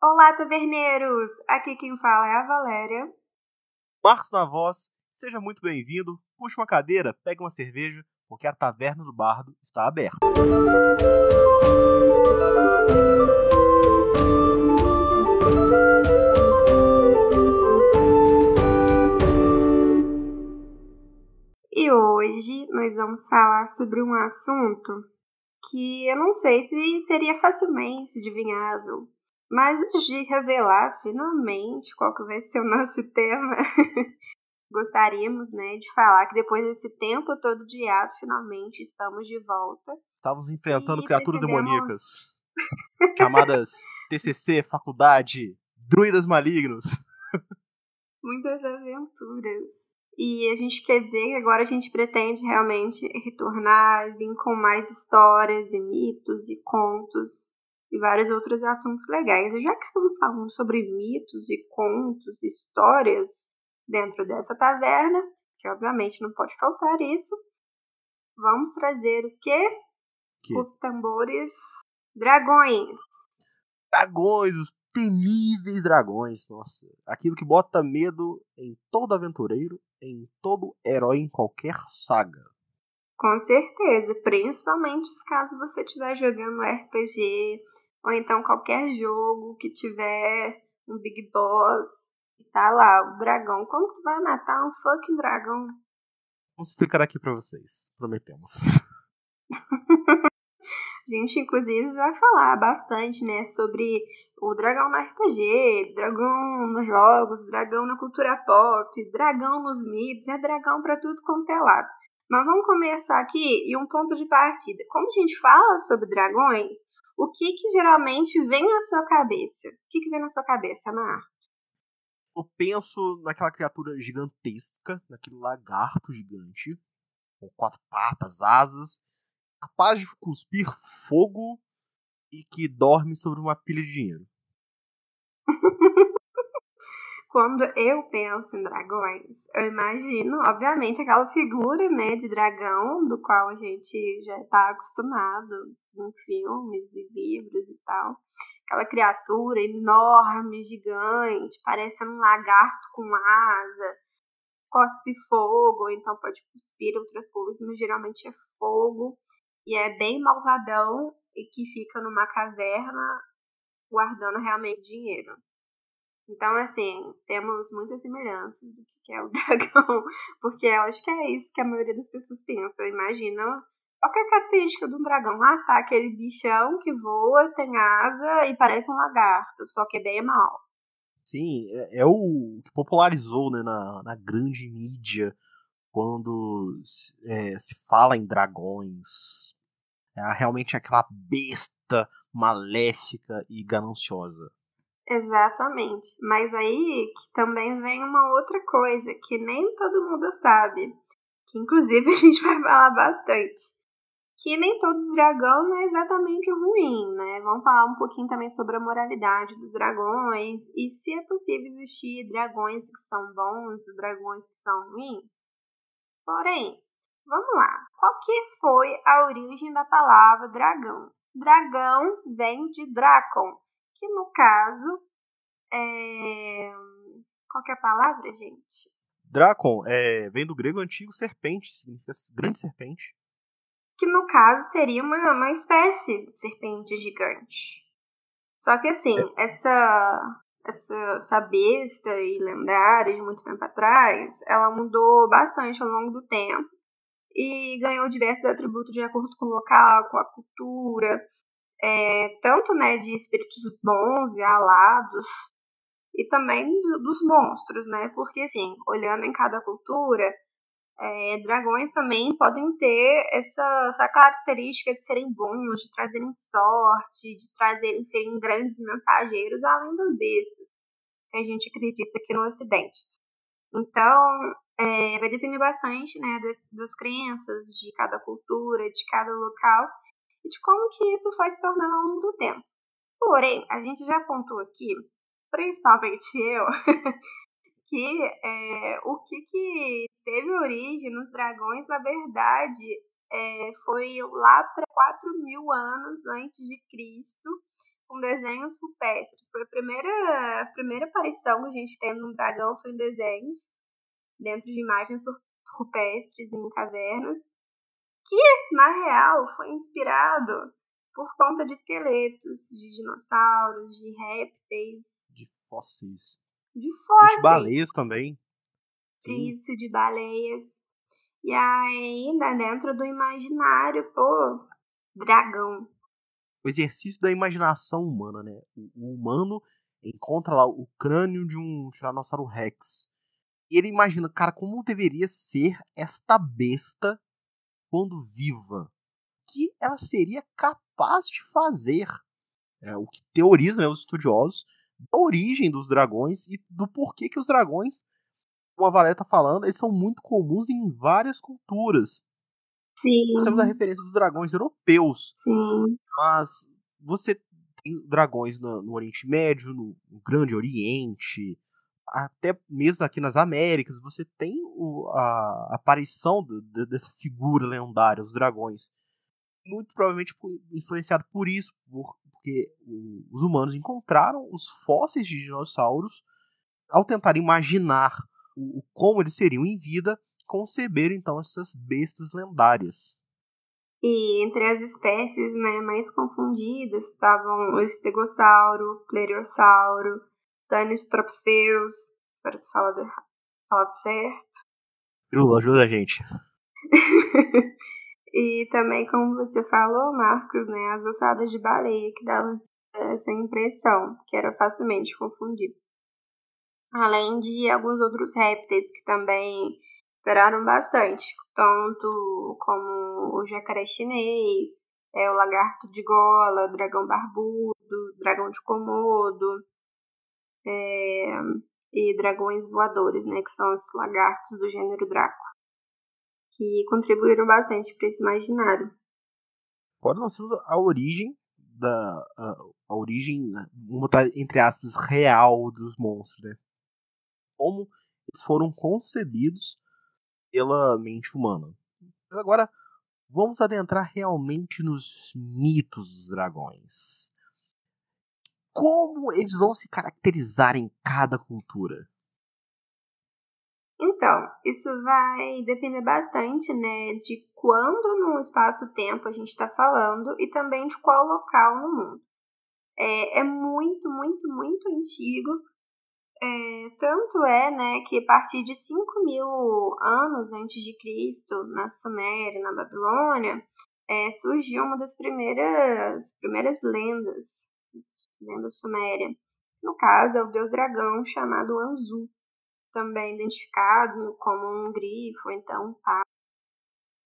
Olá, taverneiros! Aqui quem fala é a Valéria. Marcos na voz, seja muito bem-vindo. Puxe uma cadeira, pegue uma cerveja, porque a taverna do bardo está aberta. E hoje nós vamos falar sobre um assunto que eu não sei se seria facilmente adivinhável. Mas antes de revelar finalmente qual que vai ser o nosso tema, gostaríamos, né, de falar que depois desse tempo todo de ato, finalmente estamos de volta. Estávamos enfrentando criaturas demoníacas chamadas TCC, faculdade, druidas malignos. Muitas aventuras. E a gente quer dizer que agora a gente pretende realmente retornar, vir com mais histórias e mitos e contos e vários outros assuntos legais. E já que estamos falando sobre mitos e contos, histórias dentro dessa taverna, que obviamente não pode faltar isso, vamos trazer o quê? Que? Por tambores dragões. Dragões, os temíveis dragões, nossa. Aquilo que bota medo em todo aventureiro, em todo herói, em qualquer saga. Com certeza, principalmente caso você estiver jogando RPG, ou então qualquer jogo que tiver um Big Boss e tá lá, o dragão. Como que tu vai matar um fucking dragão? Vamos explicar aqui para vocês, prometemos. A gente, inclusive, vai falar bastante, né, sobre o dragão no RPG, dragão nos jogos, dragão na cultura pop, dragão nos mitos, é dragão para tudo quanto é lado. Mas vamos começar aqui e um ponto de partida. Quando a gente fala sobre dragões, o que que geralmente vem à sua cabeça? O que que vem na sua cabeça, Mar? Eu penso naquela criatura gigantesca, naquele lagarto gigante, com quatro patas, asas, capaz de cuspir fogo e que dorme sobre uma pilha de dinheiro. Quando eu penso em dragões, eu imagino, obviamente, aquela figura né, de dragão do qual a gente já está acostumado em filmes e livros e tal. Aquela criatura enorme, gigante, parecendo um lagarto com asa, cospe fogo, ou então pode cuspir outras coisas, mas geralmente é fogo e é bem malvadão e que fica numa caverna guardando realmente dinheiro. Então, assim, temos muitas semelhanças do que é o dragão, porque eu acho que é isso que a maioria das pessoas pensa. Imagina qual é a característica de um dragão? Ah, tá, aquele bichão que voa, tem asa e parece um lagarto, só que é bem mal. Sim, é, é o que popularizou né, na, na grande mídia quando é, se fala em dragões, é realmente aquela besta maléfica e gananciosa. Exatamente. Mas aí que também vem uma outra coisa que nem todo mundo sabe, que inclusive a gente vai falar bastante. Que nem todo dragão é exatamente ruim, né? Vamos falar um pouquinho também sobre a moralidade dos dragões e se é possível existir dragões que são bons e dragões que são ruins. Porém, Vamos lá. Qual que foi a origem da palavra dragão? Dragão vem de Dracon, que no caso é. Qual que é a palavra, gente? Dracon é, vem do grego antigo serpente, significa grande serpente. Que no caso seria uma, uma espécie de serpente gigante. Só que assim, é. essa, essa, essa besta e lendária de muito tempo atrás, ela mudou bastante ao longo do tempo e ganhou diversos atributos de acordo com o local, com a cultura, é, tanto né, de espíritos bons e alados, e também do, dos monstros, né? Porque, assim, olhando em cada cultura, é, dragões também podem ter essa, essa característica de serem bons, de trazerem sorte, de trazerem serem grandes mensageiros, além das bestas, que a gente acredita aqui no Ocidente. Então, é, vai depender bastante né, das crenças de cada cultura, de cada local de como que isso foi se tornando ao longo do tempo. Porém, a gente já apontou aqui, principalmente eu, que é, o que, que teve origem nos dragões, na verdade, é, foi lá para 4 mil anos antes de Cristo, com desenhos rupestres. Foi a primeira, a primeira aparição que a gente tem no dragão foi em desenhos, dentro de imagens rupestres em cavernas, que, na real, foi inspirado por conta de esqueletos, de dinossauros, de répteis. De fósseis. De fósseis. De baleias também. Sim. Isso, de baleias. E ainda dentro do imaginário, pô, dragão. O exercício da imaginação humana, né? O humano encontra lá o crânio de um Tiranossauro Rex. E ele imagina, cara, como deveria ser esta besta quando viva. Que ela seria capaz de fazer. É, o que teoriza né, os estudiosos da origem dos dragões e do porquê que os dragões, como a Valéria tá falando, eles são muito comuns em várias culturas. Sim. Nós temos a referência dos dragões europeus. Sim. Mas você tem dragões no, no Oriente Médio, no, no, Grande Oriente, até mesmo aqui nas Américas, você tem o, a, aparição do, de, dessa figura lendária, os dragões. Muito provavelmente influenciado por isso, por, porque os humanos encontraram os fósseis de dinossauros ao tentar imaginar o, como eles seriam em vida, conceber então essas bestas lendárias. E entre as espécies né, mais confundidas estavam o estegossauro, pleriossauro, Tanistropheus, espero ter falado, falado certo. Jula, ajuda a gente. e também, como você falou, Marcos, né, as ossadas de baleia, que davam essa impressão, que era facilmente confundido. Além de alguns outros répteis que também esperaram bastante, tanto como o jacaré chinês, é, o lagarto de gola, o dragão barbudo, dragão de Komodo, é, e dragões voadores, né, que são os lagartos do gênero Draco, que contribuíram bastante para esse imaginário. Fora nós temos a origem da a, a origem, vamos botar entre aspas, real dos monstros, né? Como eles foram concebidos pela mente humana. Agora, vamos adentrar realmente nos mitos dos dragões. Como eles vão se caracterizar em cada cultura? Então, isso vai depender bastante, né, de quando no espaço-tempo a gente está falando e também de qual local no mundo. É, é muito, muito, muito antigo é, tanto é né, que a partir de 5 mil anos antes de Cristo, na Suméria, na Babilônia, é, surgiu uma das primeiras, primeiras lendas, lenda suméria. No caso, é o deus dragão chamado Anzu, também identificado como um grifo, então um pá.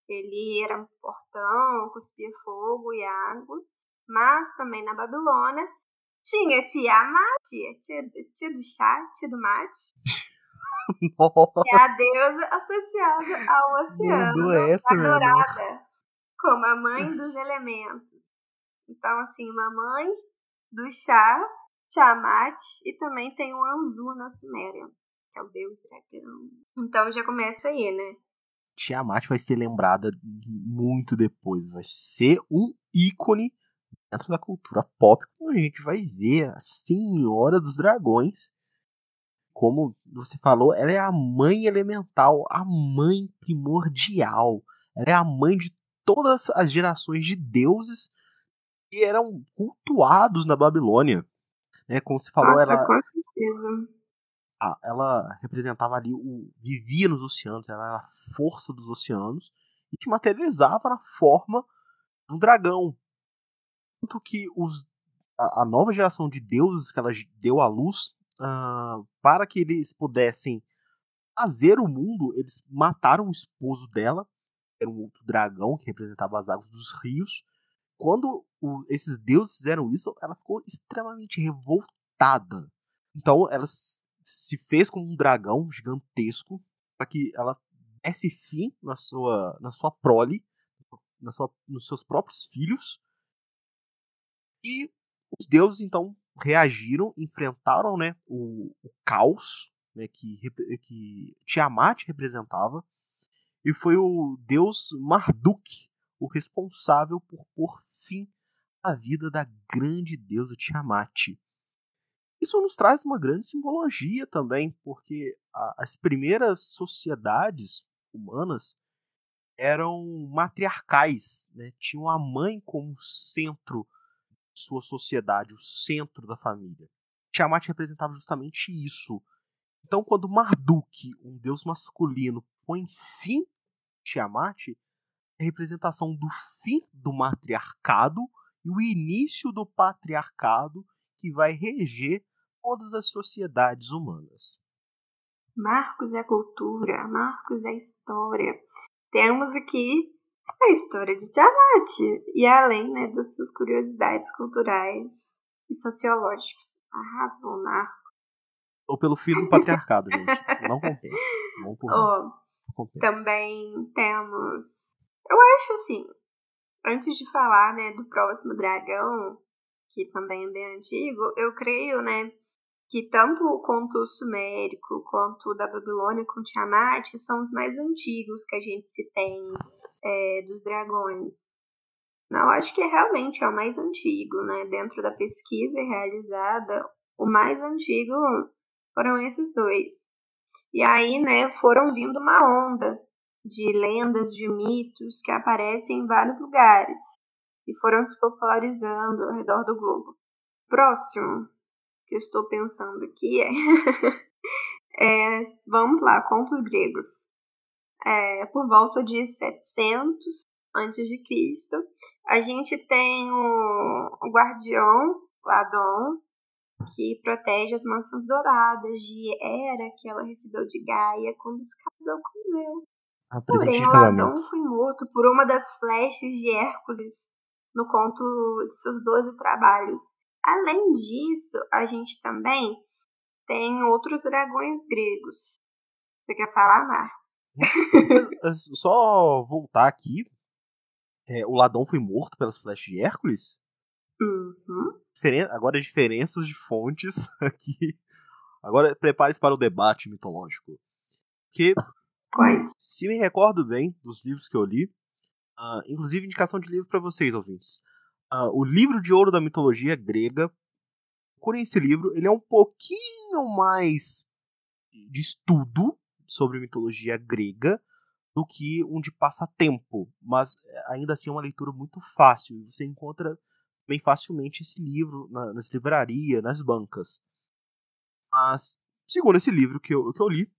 Ele era um portão, cuspia fogo e água, mas também na Babilônia tinha Tiamat, tia, tia do chá, tia do mate. Nossa. É a deusa associada ao oceano, essa, adorada como a mãe dos elementos. Então, assim, uma mãe do chá, Tiamat, e também tem o Anzu na Suméria, que é o deus dragão. Então já começa aí, né? Tiamat vai ser lembrada muito depois, vai ser um ícone dentro da cultura pop, a gente vai ver a Senhora dos Dragões. Como você falou, ela é a mãe elemental, a mãe primordial. Ela é a mãe de todas as gerações de deuses que eram cultuados na Babilônia. Né, como você falou, Nossa, ela. Com certeza. ela representava ali o. vivia nos oceanos, ela era a força dos oceanos e se materializava na forma de um dragão, tanto que os, a, a, nova geração de deuses que ela deu à luz, uh, para que eles pudessem fazer o mundo, eles mataram o esposo dela, que era um outro dragão que representava as águas dos rios. Quando o, esses deuses fizeram isso, ela ficou extremamente revoltada. Então ela se fez como um dragão gigantesco para que ela desse fim na sua, na sua prole, na sua, nos seus próprios filhos, e os deuses então reagiram, enfrentaram né, o, o caos né, que, que Tiamat representava, e foi o deus Marduk o responsável por pôr fim a vida da grande deusa Tiamat. Isso nos traz uma grande simbologia também, porque as primeiras sociedades humanas eram matriarcais, né? tinham a mãe como centro de sua sociedade, o centro da família. Tiamat representava justamente isso. Então, quando Marduk, um deus masculino, põe fim a Tiamat, representação do fim do matriarcado e o início do patriarcado que vai reger todas as sociedades humanas. Marcos é cultura, Marcos é história. Temos aqui a história de Tiamat, e além né, das suas curiosidades culturais e sociológicas. Arrasou, Marcos. Ou pelo fim do patriarcado, gente. Não compensa. Não, por oh, não compensa. Também temos. Eu acho assim, antes de falar né, do próximo dragão, que também é bem antigo, eu creio, né, que tanto o conto sumérico quanto o da Babilônia com Tiamat são os mais antigos que a gente se tem é, dos dragões. Não, acho que é realmente é o mais antigo, né? Dentro da pesquisa realizada, o mais antigo foram esses dois. E aí, né, foram vindo uma onda de lendas, de mitos que aparecem em vários lugares e foram se popularizando ao redor do globo. Próximo que eu estou pensando aqui é, é vamos lá, contos gregos. É, por volta de 700 antes de Cristo, a gente tem o, o guardião Ladon, que protege as mansões douradas de Hera que ela recebeu de Gaia quando se casou com Zeus. Porém, Ladon foi morto por uma das flechas de Hércules no conto de seus doze trabalhos. Além disso, a gente também tem outros dragões gregos. Você quer falar, Marcos? Só voltar aqui. É, o Ladon foi morto pelas flechas de Hércules? Uhum. Agora diferenças de fontes aqui. Agora prepare-se para o debate mitológico. Que, se me recordo bem dos livros que eu li, uh, inclusive indicação de livro para vocês, ouvintes uh, o livro de ouro da mitologia grega. Procurem esse livro, ele é um pouquinho mais de estudo sobre mitologia grega do que um de passatempo, mas eh, ainda assim é uma leitura muito fácil. Você encontra bem facilmente esse livro na, nas livrarias, nas bancas. Mas, segundo esse livro que eu, que eu li,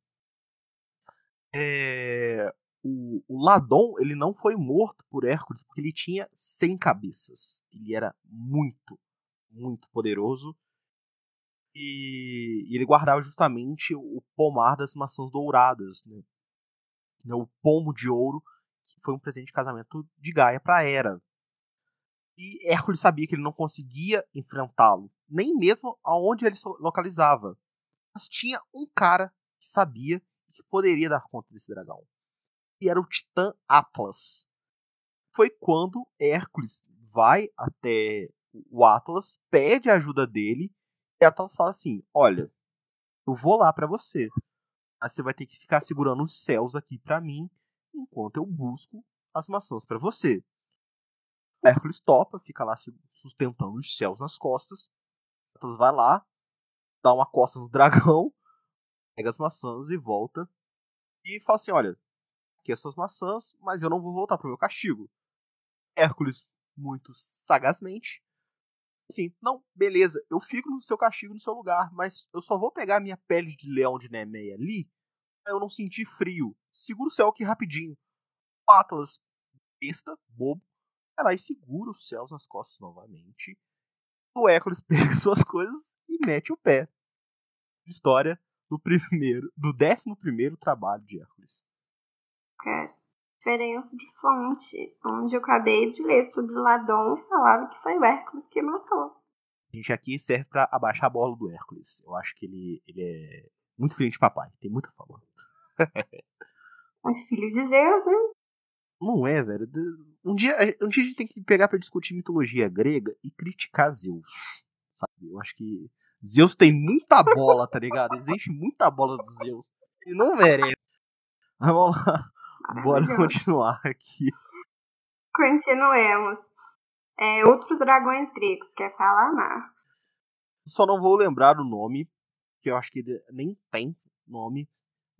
é, o, o Ladon ele não foi morto por Hércules porque ele tinha 100 cabeças. Ele era muito, muito poderoso. E, e ele guardava justamente o pomar das maçãs douradas, né? o pomo de ouro, que foi um presente de casamento de Gaia para Hera. E Hércules sabia que ele não conseguia enfrentá-lo, nem mesmo aonde ele se localizava. Mas tinha um cara que sabia que poderia dar conta desse dragão e era o Titã Atlas. Foi quando Hércules vai até o Atlas, pede a ajuda dele, e Atlas fala assim: Olha, eu vou lá para você, mas você vai ter que ficar segurando os céus aqui para mim, enquanto eu busco as maçãs para você. Hércules topa, fica lá sustentando os céus nas costas. Atlas vai lá, dá uma costa no dragão, pega as maçãs e volta. E fala assim: Olha, aqui as suas maçãs, mas eu não vou voltar pro meu castigo. Hércules, muito sagazmente, assim, não, beleza, eu fico no seu castigo, no seu lugar, mas eu só vou pegar minha pele de leão de Nemeia ali, pra eu não sentir frio. Segura o céu aqui rapidinho. O Atlas, besta, bobo, vai lá e segura os céus nas costas novamente. O Hércules pega suas coisas e mete o pé. História do primeiro, do décimo primeiro trabalho de Hércules cara. Diferença de fonte, onde eu acabei de ler sobre o Ladon falava que foi o Hércules que matou. A gente aqui serve para abaixar a bola do Hércules. Eu acho que ele, ele é muito filho de papai, tem muita fama. Mas filho de Zeus, né? Não é, velho. Um dia, um dia a gente tem que pegar para discutir mitologia grega e criticar Zeus. Sabe? Eu acho que Zeus tem muita bola, tá ligado? Existe muita bola do Zeus. E não merece. Mas vamos lá. Bora continuar aqui. Continuemos. É, outros dragões gregos, quer falar, Marcos? Só não vou lembrar o nome, que eu acho que ele nem tem nome,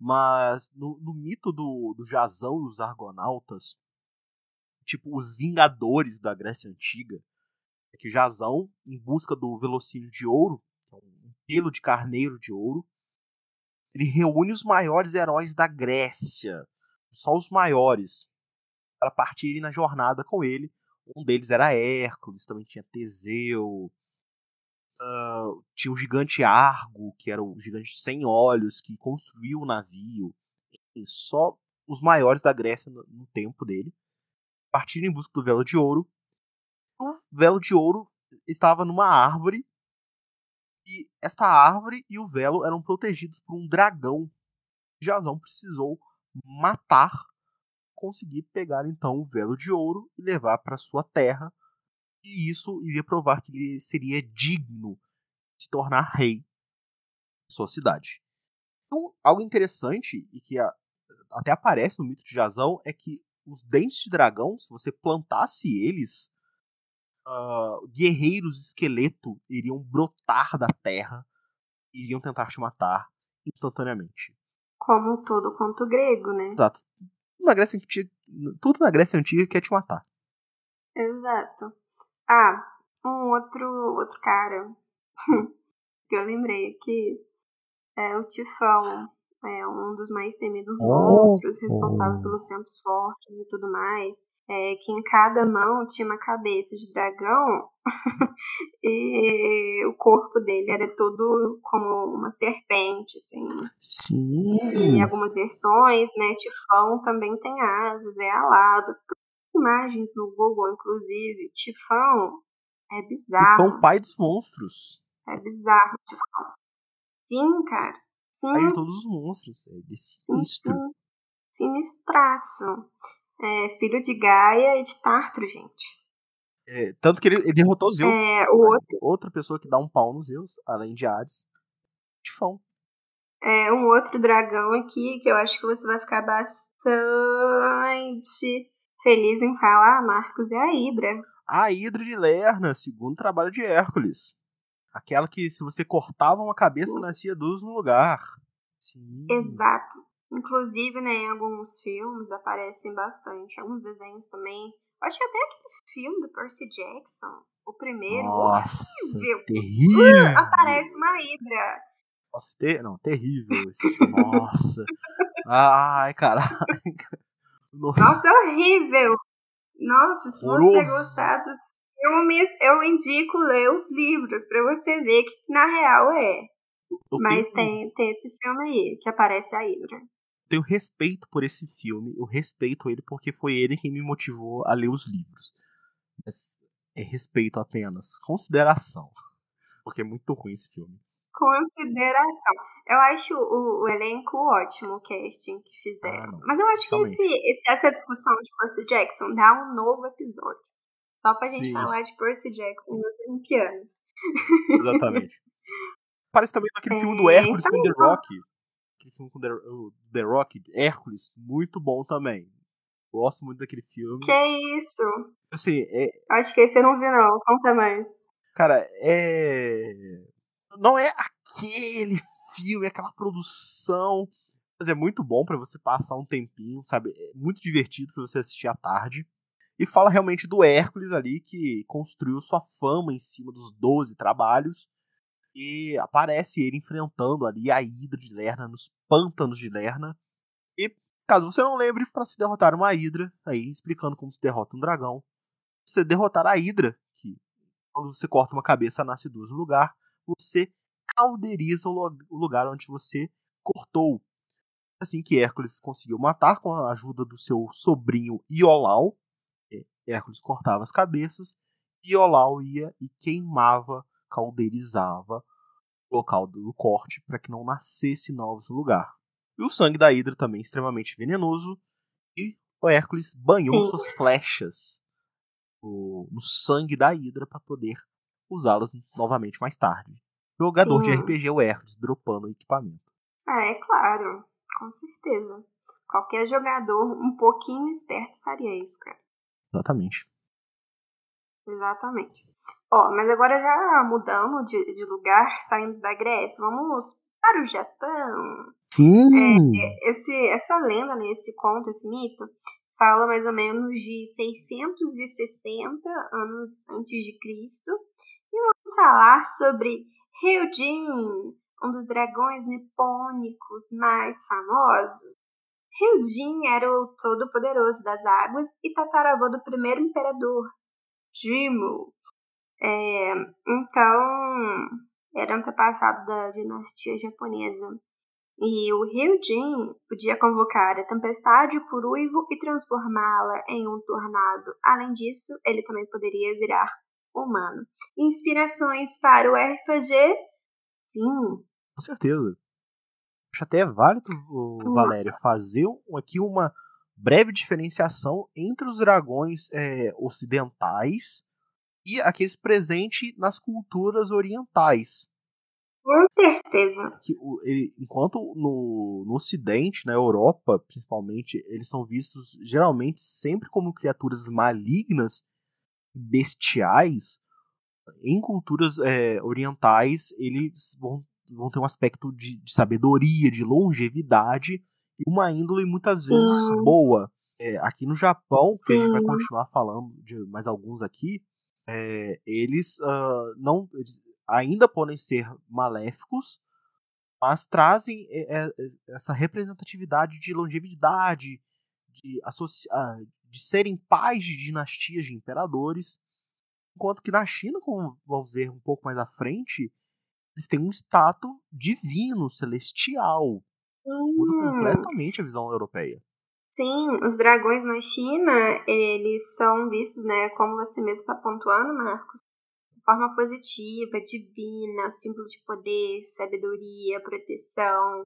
mas no, no mito do, do Jazão e os Argonautas, tipo os Vingadores da Grécia Antiga, é que Jazão, em busca do velocínio de ouro, que é um pelo de carneiro de ouro, ele reúne os maiores heróis da Grécia, só os maiores, para partirem na jornada com ele. Um deles era Hércules, também tinha Teseu, uh, tinha o gigante Argo, que era o gigante sem olhos, que construiu o navio. Enfim, só os maiores da Grécia no, no tempo dele partiram em busca do velo de ouro. O velo de ouro estava numa árvore e esta árvore e o velo eram protegidos por um dragão. Jazão precisou matar, conseguir pegar então o velo de ouro e levar para sua terra. E isso iria provar que ele seria digno de se tornar rei de sua cidade. Então, algo interessante e que até aparece no mito de Jazão é que os dentes de dragão, se você plantasse eles, uh, guerreiros esqueleto iriam brotar da terra e iriam tentar te matar instantaneamente. Como todo conto grego, né? Exato. Na Grécia Antiga, tudo na Grécia Antiga quer te matar. Exato. Ah, um outro, outro cara que eu lembrei aqui é o Tifão é um dos mais temidos oh, monstros, responsável oh. pelos ventos fortes e tudo mais. É, que em cada mão tinha uma cabeça de dragão e o corpo dele era todo como uma serpente, assim. Sim. E em algumas versões, né, Tifão também tem asas, é alado. Imagens no Google, inclusive, Tifão é bizarro. Tifão, pai dos monstros. É bizarro, Tifão. Sim, cara pai de todos os monstros. É sinistro. Sinistraço. É, filho de Gaia e de Tartro, gente. É, tanto que ele, ele derrotou Zeus. É, o outro... Outra pessoa que dá um pau no Zeus, além de Hades. Tifão. É, um outro dragão aqui que eu acho que você vai ficar bastante feliz em falar, Marcos, é a Hidra. A Hidra de Lerna, segundo trabalho de Hércules. Aquela que se você cortava uma cabeça, nascia duas no lugar. Sim. Exato. Inclusive, né, em alguns filmes aparecem bastante. Alguns desenhos também. Acho que até aquele filme do Percy Jackson, o primeiro. Nossa, horrível. terrível. Uh, aparece uma hidra. Nossa, ter... não, terrível esse Nossa. Ai, caralho. Nossa, horrível. Nossa, se você gostar dos filmes, eu indico ler os livros para você ver que na real é. Eu Mas tenho... tem, tem esse filme aí, que aparece a Hydra. Tenho respeito por esse filme, eu respeito ele porque foi ele quem me motivou a ler os livros. Mas é respeito apenas, consideração. Porque é muito ruim esse filme. Consideração. Eu acho o, o elenco ótimo, o casting que fizeram. Ah, Mas eu acho que esse, esse, essa discussão de Percy Jackson dá um novo episódio. Só pra Sim. gente falar de Percy Jackson nos Olimpianos. Exatamente. Parece também naquele é, filme do Hércules com The Rock. Aquele filme com The, The Rock, Hércules, muito bom também. Gosto muito daquele filme. Que isso? Assim, é... Acho que esse eu não vi, não. Conta mais. Cara, é. Não é aquele filme, aquela produção. Mas é muito bom para você passar um tempinho, sabe? É muito divertido para você assistir à tarde. E fala realmente do Hércules ali, que construiu sua fama em cima dos 12 trabalhos. E aparece ele enfrentando ali a Hidra de Lerna nos pântanos de Lerna. E caso você não lembre, para se derrotar uma Hidra, aí explicando como se derrota um dragão, você derrotar a Hidra, que quando você corta uma cabeça nasce duas no lugar, você calderiza o lugar onde você cortou. Assim que Hércules conseguiu matar com a ajuda do seu sobrinho Iolau, Hércules cortava as cabeças e Olau ia e queimava, caldeirizava o local do corte para que não nascesse novos no lugar. E o sangue da Hidra também extremamente venenoso e o Hércules banhou Sim. suas flechas no, no, sangue da Hidra para poder usá-las novamente mais tarde. Jogador de RPG é o Hércules, dropando o equipamento. Ah, é claro, com certeza. Qualquer jogador um pouquinho esperto faria isso, cara. Exatamente. Exatamente. Ó, mas agora já mudamos de, de lugar, saindo da Grécia, vamos para o Japão. Sim! É, esse, essa lenda, né, esse conto, esse mito, fala mais ou menos de 660 anos antes de Cristo. E vamos falar sobre Ryujin, um dos dragões nipônicos mais famosos. Ryujin era o todo-poderoso das águas e tataravô do primeiro imperador, Jimmu. É, então, era antepassado da dinastia japonesa. E o Ryujin podia convocar a tempestade por uivo e transformá-la em um tornado. Além disso, ele também poderia virar humano. Inspirações para o RPG? Sim. Com certeza. Acho até válido, Valério, fazer aqui uma breve diferenciação entre os dragões é, ocidentais e aqueles presentes nas culturas orientais. Com certeza. Que, enquanto no, no Ocidente, na Europa, principalmente, eles são vistos geralmente sempre como criaturas malignas, bestiais, em culturas é, orientais, eles vão, vão ter um aspecto de, de, sabedoria, de longevidade e uma índole muitas vezes Sim. boa. É, aqui no Japão, que a gente vai continuar falando de mais alguns aqui, é, eles uh, não eles ainda podem ser maléficos, mas trazem é, é, essa representatividade de longevidade, de, associar, de serem pais de dinastias de imperadores, enquanto que na China, como vamos ver um pouco mais à frente, eles têm um status divino, celestial. Muda hum. completamente a visão europeia. Sim, os dragões na China, eles são vistos, né, como você mesmo está pontuando, Marcos, de forma positiva, divina, símbolo de poder, sabedoria, proteção,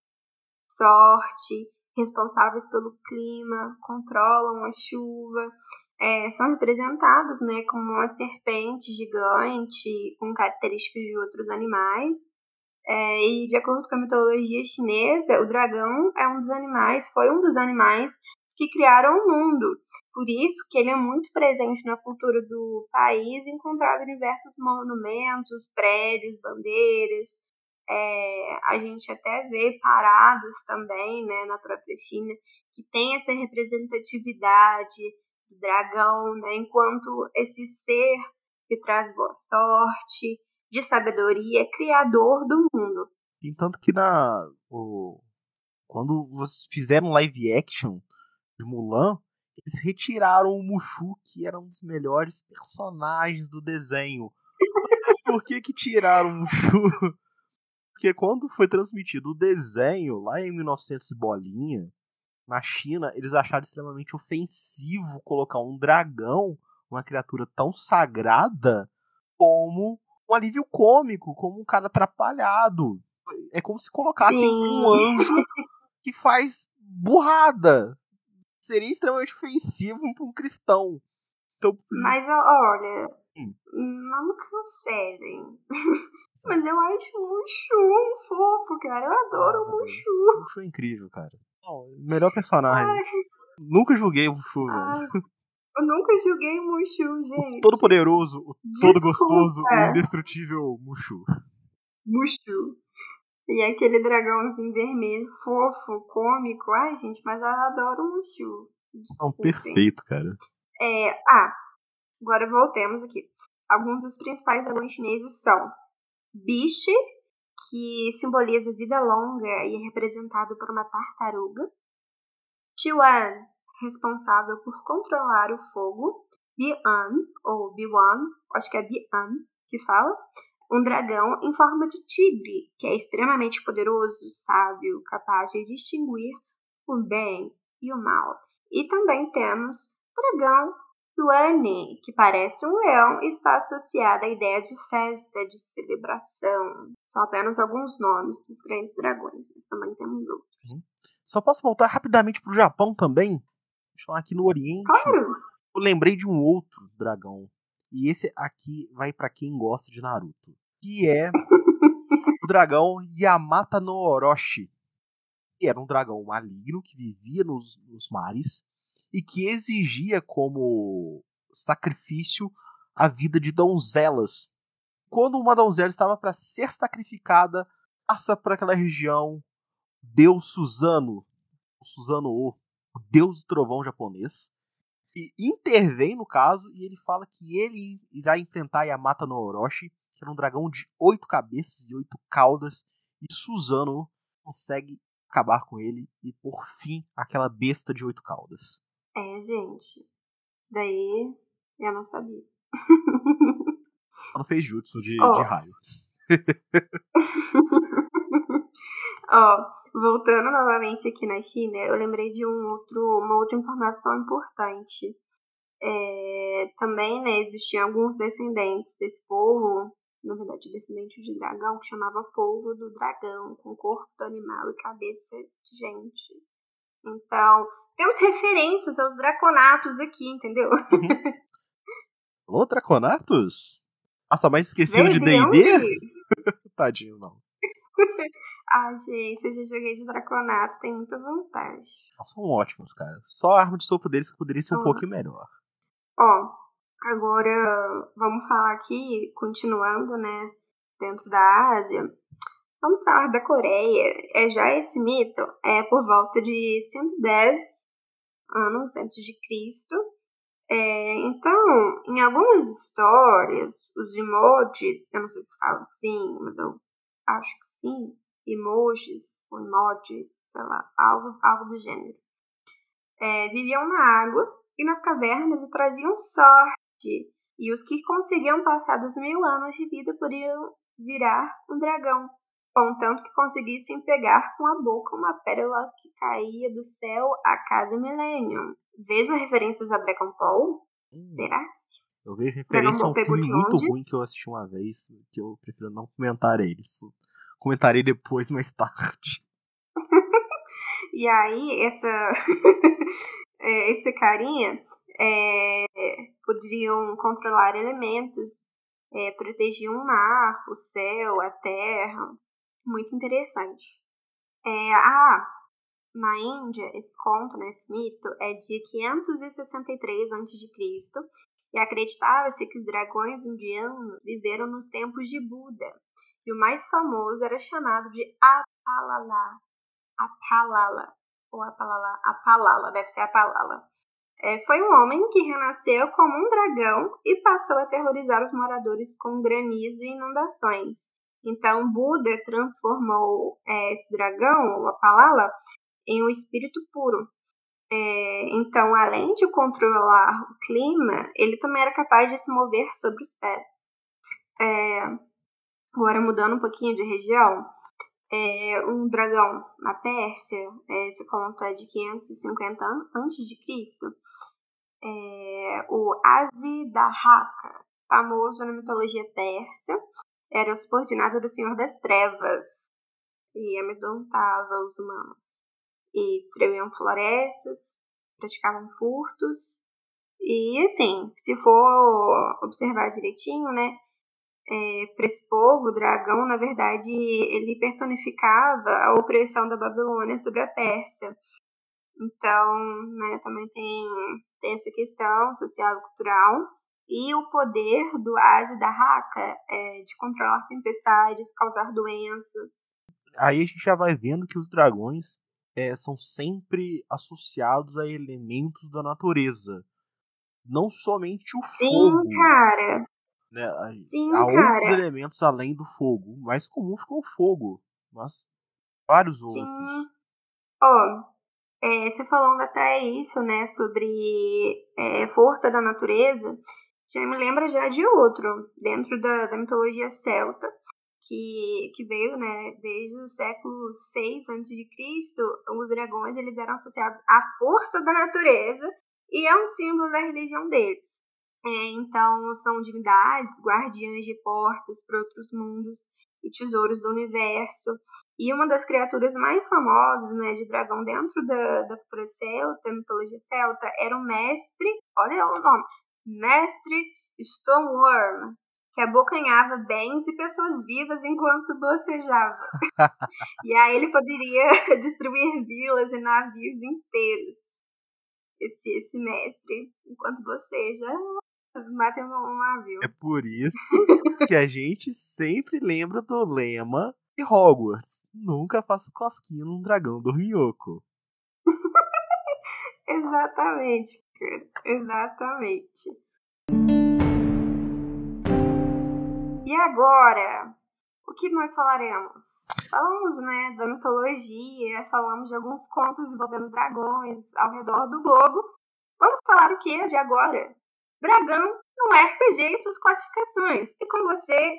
sorte, responsáveis pelo clima, controlam a chuva, é, são representados, né, como uma serpente gigante com características de outros animais. É, e de acordo com a mitologia chinesa, o dragão é um dos animais, foi um dos animais que criaram o mundo. Por isso que ele é muito presente na cultura do país, encontrado em diversos monumentos, prédios, bandeiras. É, a gente até vê parados também né, na própria China, que tem essa representatividade do dragão, né, enquanto esse ser que traz boa sorte, de sabedoria, criador do mundo. Entanto que na o, quando fizeram live action de Mulan, eles retiraram o Mushu, que era um dos melhores personagens do desenho. Por que que tiraram o Mushu? Porque quando foi transmitido o desenho, lá em 1900 bolinha, na China, eles acharam extremamente ofensivo colocar um dragão, uma criatura tão sagrada, como um alívio cômico, como um cara atrapalhado. É como se colocassem um anjo que faz burrada seria extremamente ofensivo para um cristão. Então... Mas olha, hum. não me cancelem. Mas eu acho Mushu um fofo, cara. Eu adoro o Mushu. O Mushu é incrível, cara. Melhor personagem. Ai. Nunca julguei o Mushu, velho. Eu nunca julguei o Mushu, gente. O todo poderoso, o todo gostoso, o indestrutível Mushu. Mushu. E aquele dragãozinho vermelho, fofo, cômico. Ai, gente, mas eu adoro o Mushu. Não, perfeito, cara. É, ah, agora voltemos aqui. Alguns dos principais dragões chineses são Biche, que simboliza vida longa e é representado por uma tartaruga. Chuan, responsável por controlar o fogo. Bian, ou Biwan, acho que é Bian que fala, um dragão em forma de tigre, que é extremamente poderoso, sábio, capaz de distinguir o bem e o mal. E também temos dragão Tuane, que parece um leão está associado à ideia de festa, de celebração. São apenas alguns nomes dos grandes dragões, mas também temos outros. Uhum. Só posso voltar rapidamente para o Japão também? Aqui no Oriente. Claro. Eu lembrei de um outro dragão e esse aqui vai para quem gosta de Naruto. Que é o dragão Yamata no Orochi. Que era um dragão maligno que vivia nos, nos mares e que exigia como sacrifício a vida de donzelas. Quando uma donzela estava para ser sacrificada, passa por aquela região Deus Suzano, Suzano O, o deus do trovão japonês, e intervém no caso e ele fala que ele irá enfrentar Yamata no Orochi, que era um dragão de oito cabeças e oito caudas, e Suzano consegue acabar com ele e por fim aquela besta de oito caudas. É, gente. Daí eu não sabia. Ela não fez jutsu de, oh. de raio. Ó, oh, voltando novamente aqui na China, eu lembrei de um outro, uma outra informação importante. É, também, né, existiam alguns descendentes desse povo, na verdade, descendentes de dragão, que chamava povo do dragão, com corpo do animal e cabeça de gente. Então, temos referências aos draconatos aqui, entendeu? Uhum. Ô, draconatos? Nossa, mas esquecido de D&D? Tadinho, não. ah, gente, eu já joguei de draconatos, tem muita vantagem. São ótimos, cara. Só a arma de sopro deles que poderia ser um pouquinho melhor. Ó, agora vamos falar aqui, continuando, né, dentro da Ásia. Vamos falar da Coreia. É já esse mito é por volta de 110 anos antes de Cristo. É, então, em algumas histórias, os emojis, eu não sei se fala assim, mas eu acho que sim, emojis, ou emoji, sei lá, algo, algo do gênero, é, viviam na água e nas cavernas e traziam sorte. E os que conseguiam passar dos mil anos de vida podiam virar um dragão, contanto que conseguissem pegar com a boca uma pérola que caía do céu a cada milênio. Vejo referências a Dragon Ball? Hum. Será? Eu vejo referência a um filme muito ruim que eu assisti uma vez, que eu prefiro não comentar ele. Comentarei depois, mais tarde. e aí, essa é, esse carinha é, poderiam controlar elementos, é, protegiam o mar, o céu, a terra. Muito interessante. É, ah, na Índia, esse conto, né, esse mito, é de 563 a.C. e acreditava-se que os dragões indianos viveram nos tempos de Buda. E o mais famoso era chamado de Apalala. Apalala. Ou Apalala. Apalala, deve ser Apalala. É, foi um homem que renasceu como um dragão e passou a aterrorizar os moradores com granizo e inundações. Então, Buda transformou é, esse dragão, o Apalala, em um espírito puro. É, então, além de controlar o clima, ele também era capaz de se mover sobre os pés. É, agora, mudando um pouquinho de região, é, um dragão na Pérsia, é, esse conto é de 550 a.C., é, o Asidahaka, famoso na mitologia persa, era o subordinado do Senhor das Trevas e amedrontava os humanos e destruíam florestas, praticavam furtos. E assim, se for observar direitinho, né? É, para esse povo, o dragão, na verdade, ele personificava a opressão da Babilônia sobre a Pérsia. Então, né, também tem, tem essa questão social e cultural. E o poder do Asi da Haka é de controlar tempestades, causar doenças. Aí a gente já vai vendo que os dragões é, são sempre associados a elementos da natureza. Não somente o Sim, fogo. Sim, cara. Né? Sim, Há cara. outros elementos além do fogo. O mais comum ficou o fogo, mas vários outros. Ó, oh, é, você falando até isso, né, sobre é, força da natureza, já me lembra já de outro, dentro da, da mitologia celta, que, que veio né, desde o século 6 a.C., os dragões eles eram associados à força da natureza e é um símbolo da religião deles. É, então, são divindades, guardiães de portas para outros mundos e tesouros do universo. E uma das criaturas mais famosas né, de dragão dentro da, da cultura celta, mitologia celta, era o mestre, olha o nome, Mestre Stoneworm, que abocanhava bens e pessoas vivas enquanto bocejava. e aí ele poderia destruir vilas e navios inteiros. Esse, esse mestre, enquanto boceja, batem um navio. É por isso que a gente sempre lembra do lema de Hogwarts. Nunca faça cosquinha num dragão dorminhoco. Exatamente, exatamente. E agora, o que nós falaremos? Falamos, né, da mitologia, falamos de alguns contos envolvendo dragões ao redor do globo. Vamos falar o que de agora? Dragão no RPG e suas classificações. E com você,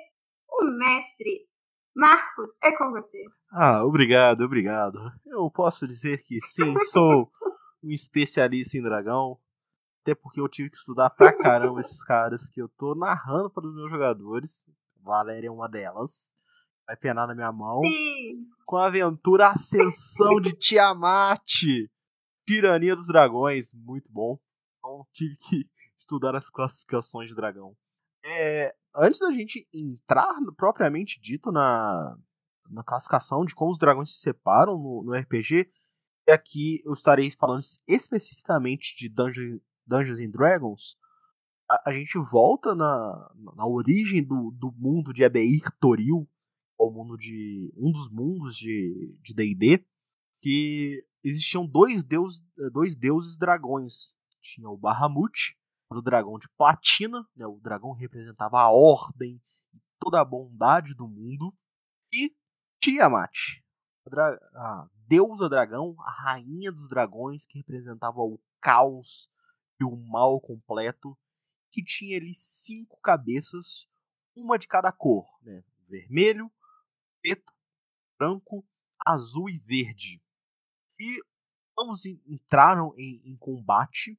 o mestre Marcos, é com você. Ah, obrigado, obrigado. Eu posso dizer que sim, sou um especialista em dragão. Até porque eu tive que estudar pra caramba esses caras que eu tô narrando para os meus jogadores. Valéria é uma delas. Vai penar na minha mão. Sim. Com a aventura Ascensão de Tiamat. Tirania dos Dragões. Muito bom. Então tive que estudar as classificações de dragão. É, antes da gente entrar propriamente dito na, na classificação de como os dragões se separam no, no RPG, aqui eu estarei falando especificamente de Dungeon, Dungeons and Dragons. A, a, gente volta na, na origem do, do mundo de Ebeir Toril, o mundo de um dos mundos de D&D, que existiam dois deuses, dois deuses dragões. Tinha o Bahamut, o dragão de platina, né, o dragão representava a ordem e toda a bondade do mundo, e Tiamat, a, a deusa dragão, a rainha dos dragões, que representava o caos o mal completo, que tinha ali cinco cabeças, uma de cada cor, né? vermelho, preto, branco, azul e verde. E ambos entraram em, em combate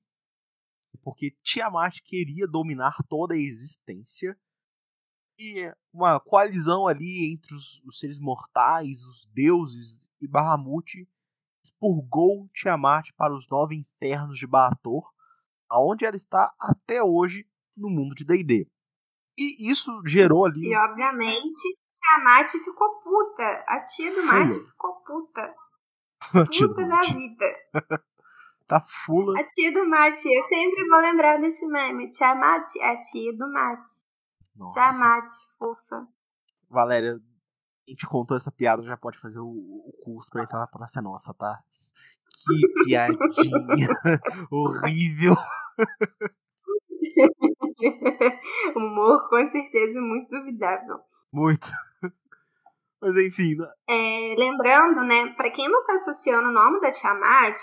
porque Tiamat queria dominar toda a existência e uma coalizão ali entre os, os seres mortais, os deuses e Bahamut expurgou Tiamat para os nove infernos de Baator, aonde ela está até hoje no mundo de D&D. E isso gerou ali... E obviamente Tiamat ficou puta. A tia do Mate ficou puta. Puta da vida. tá fula. A tia do mate, eu sempre vou lembrar desse meme. Tia Mate, a tia do mate. Nossa. Tia Mate, fofa. Valéria, a gente contou essa piada, já pode fazer o, o curso pra entrar na Praça Nossa, tá? Que piadinha horrível. Humor com certeza muito duvidável. Muito. Mas enfim. Né? É, lembrando, né, para quem não tá associando o nome da Tiamat,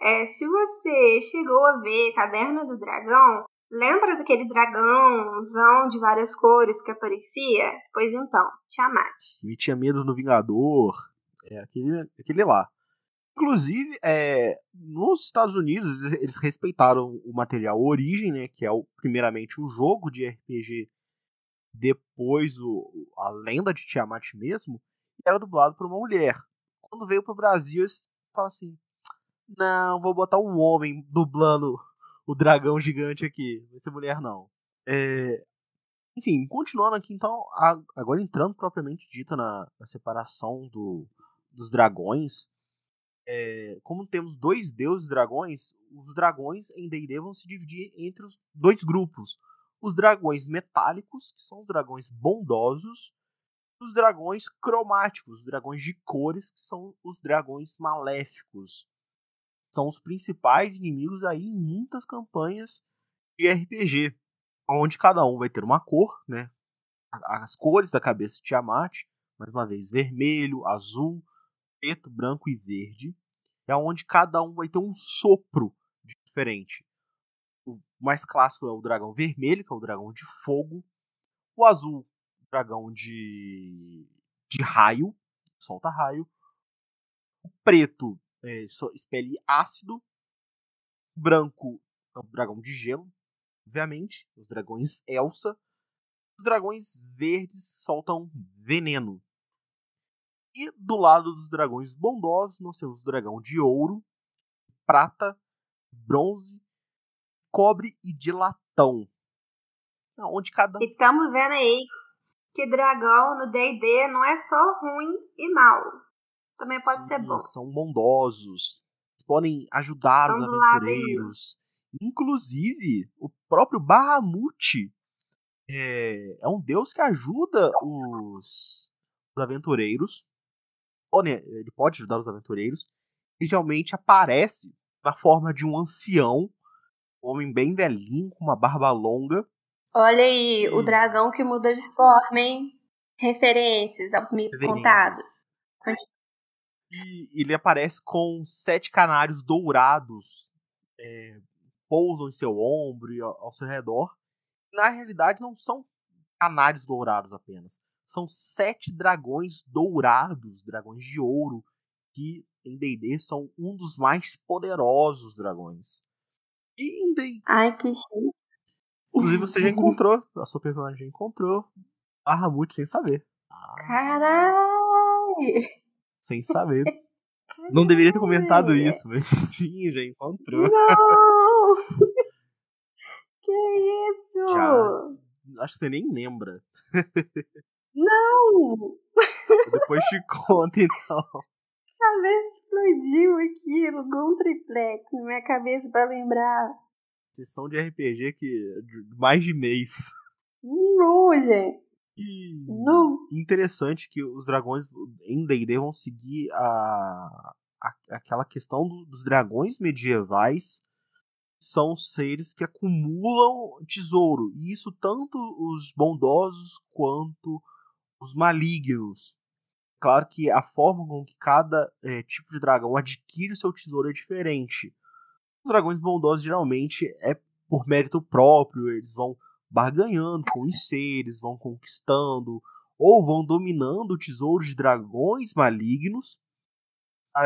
é, se você chegou a ver Caverna do Dragão, lembra daquele dragãozão de várias cores que aparecia? Pois então, Tiamat. Me tinha medo no Vingador. É aquele, aquele lá. Inclusive, é, nos Estados Unidos, eles respeitaram o material origem, né, que é o, primeiramente o jogo de RPG, depois o, a lenda de Tiamat mesmo, e era dublado por uma mulher. Quando veio pro Brasil, eles falam assim: não, vou botar um homem dublando o dragão gigante aqui. Vai ser mulher, não. É... Enfim, continuando aqui, então, agora entrando propriamente dita na, na separação do, dos dragões. É... como temos dois deuses dragões, os dragões em D&D vão se dividir entre os dois grupos. Os dragões metálicos, que são os dragões bondosos, e os dragões cromáticos, os dragões de cores, que são os dragões maléficos são os principais inimigos aí em muitas campanhas de RPG, onde cada um vai ter uma cor, né? As cores da cabeça de Tiamat, mais uma vez, vermelho, azul, preto, branco e verde, é onde cada um vai ter um sopro diferente. O mais clássico é o dragão vermelho, que é o dragão de fogo, o azul, o dragão de, de raio, solta raio, o preto, é, espelhe ácido. Branco é o dragão de gelo, obviamente. Os dragões Elsa. Os dragões verdes soltam veneno. E do lado dos dragões bondosos, nós temos o dragão de ouro, prata, bronze, cobre e de latão. Onde cada. E estamos vendo aí que dragão no DD não é só ruim e mal também pode Sim, ser bom. São bondosos. Podem ajudar Vamos os aventureiros. Inclusive, o próprio Bahamut é, é um deus que ajuda os, os aventureiros. Ele pode ajudar os aventureiros. E geralmente aparece na forma de um ancião, um homem bem velhinho, com uma barba longa. Olha aí, e... o dragão que muda de forma, hein? Referências aos mitos contados. E ele aparece com sete canários dourados, é, pousam em seu ombro e ao seu redor. Na realidade, não são canários dourados apenas. São sete dragões dourados, dragões de ouro, que em D&D são um dos mais poderosos dragões. E em D&D... Ai, que chique. Inclusive, você já encontrou, a sua personagem já encontrou a Ramute sem saber. Caralho! Sem saber. Não deveria ter comentado isso, mas sim, já encontrou. Não! que isso? Já, acho que você nem lembra. Não! Depois te conto, então. A cabeça explodiu aqui, alugou um triplex na minha cabeça pra lembrar. Sessão de RPG que mais de mês. Não, gente. E Não. interessante que os dragões em D&D vão seguir a, a aquela questão do, dos dragões medievais são seres que acumulam tesouro e isso tanto os bondosos quanto os malignos. Claro que a forma com que cada é, tipo de dragão adquire o seu tesouro é diferente. Os dragões bondosos geralmente é por mérito próprio, eles vão barganhando com os seres, vão conquistando ou vão dominando o tesouro de dragões malignos.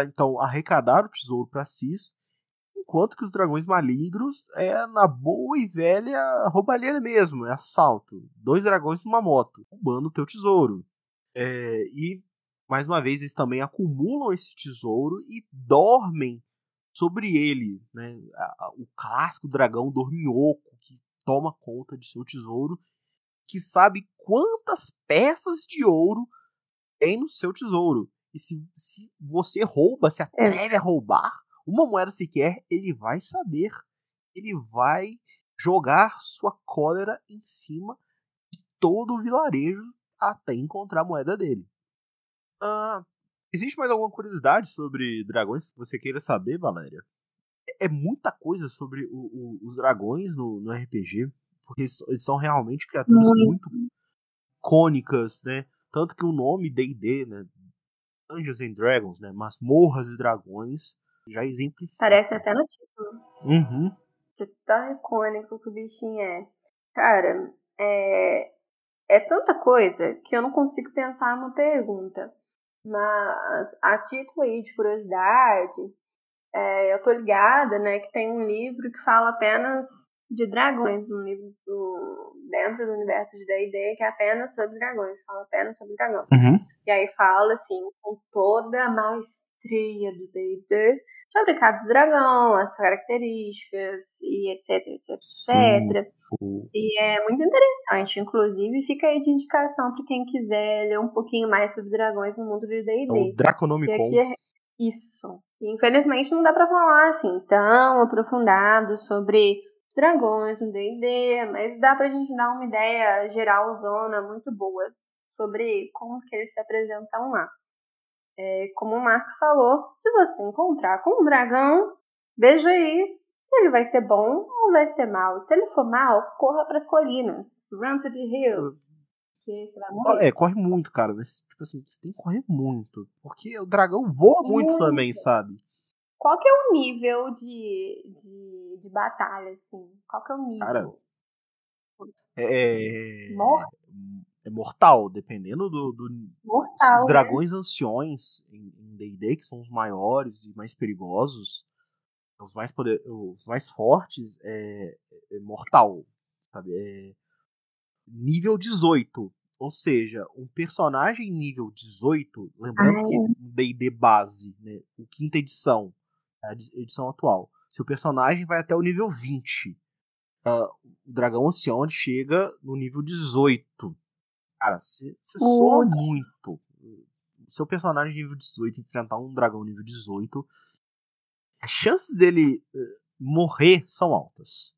Então, arrecadar o tesouro para si, enquanto que os dragões malignos é na boa e velha roubalheira mesmo, é assalto. Dois dragões numa moto, roubando o teu tesouro. É, e, mais uma vez, eles também acumulam esse tesouro e dormem sobre ele. Né? O clássico dragão dorminhoco, toma conta de seu tesouro, que sabe quantas peças de ouro tem no seu tesouro. E se, se você rouba, se atreve a roubar uma moeda sequer, ele vai saber. Ele vai jogar sua cólera em cima de todo o vilarejo até encontrar a moeda dele. Uh, existe mais alguma curiosidade sobre dragões que você queira saber, Valéria? é muita coisa sobre o, o, os dragões no, no, RPG, porque eles, são realmente criaturas muito. muito cônicas, né? Tanto que o nome D&D, né? Dungeons and Dragons, né? Masmorras e Dragões, já exemplifica. Parece até no título. Uhum. De tão icônico que o bichinho é. Cara, é, é tanta coisa que eu não consigo pensar uma pergunta. Mas, a título aí de curiosidade, é, eu tô ligada, né, que tem um livro que fala apenas de dragões, um livro do, dentro do universo de D&D que é apenas sobre dragões, fala apenas sobre dragões. Uhum. E aí fala, assim, com toda a maestria do D&D sobre cada dragão, as características e etc, etc, etc. E é muito interessante, inclusive fica aí de indicação para quem quiser ler um pouquinho mais sobre dragões no mundo de D&D. É o Draconomicon. E é isso. Infelizmente não dá para falar assim tão aprofundado sobre dragões no D&D, mas dá pra gente dar uma ideia geralzona muito boa sobre como que eles se apresentam lá. É, como o Marcos falou, se você encontrar com um dragão, veja aí se ele vai ser bom ou vai ser mal. Se ele for mal, corra para as colinas. Run to the hills porque você vai morrer. É, corre muito, cara. Mas, tipo assim, você tem que correr muito. Porque o dragão voa muito, muito. também, sabe? Qual que é o nível de, de, de batalha, assim? Qual que é o nível? Cara, é, é... É mortal, dependendo do. do mortal, os né? dragões né? anciões em DD, que são os maiores e mais perigosos, os mais, poder, os mais fortes, é, é mortal. Sabe? É, nível 18. Ou seja, um personagem nível 18, lembrando Ai. que D&D base, né, o quinta edição, a edição atual, seu personagem vai até o nível 20. Uh, ah, o dragão ancião chega no nível 18. Cara, você soa muito. Seu personagem nível 18 enfrentar um dragão nível 18, a chance dele uh, morrer são altas.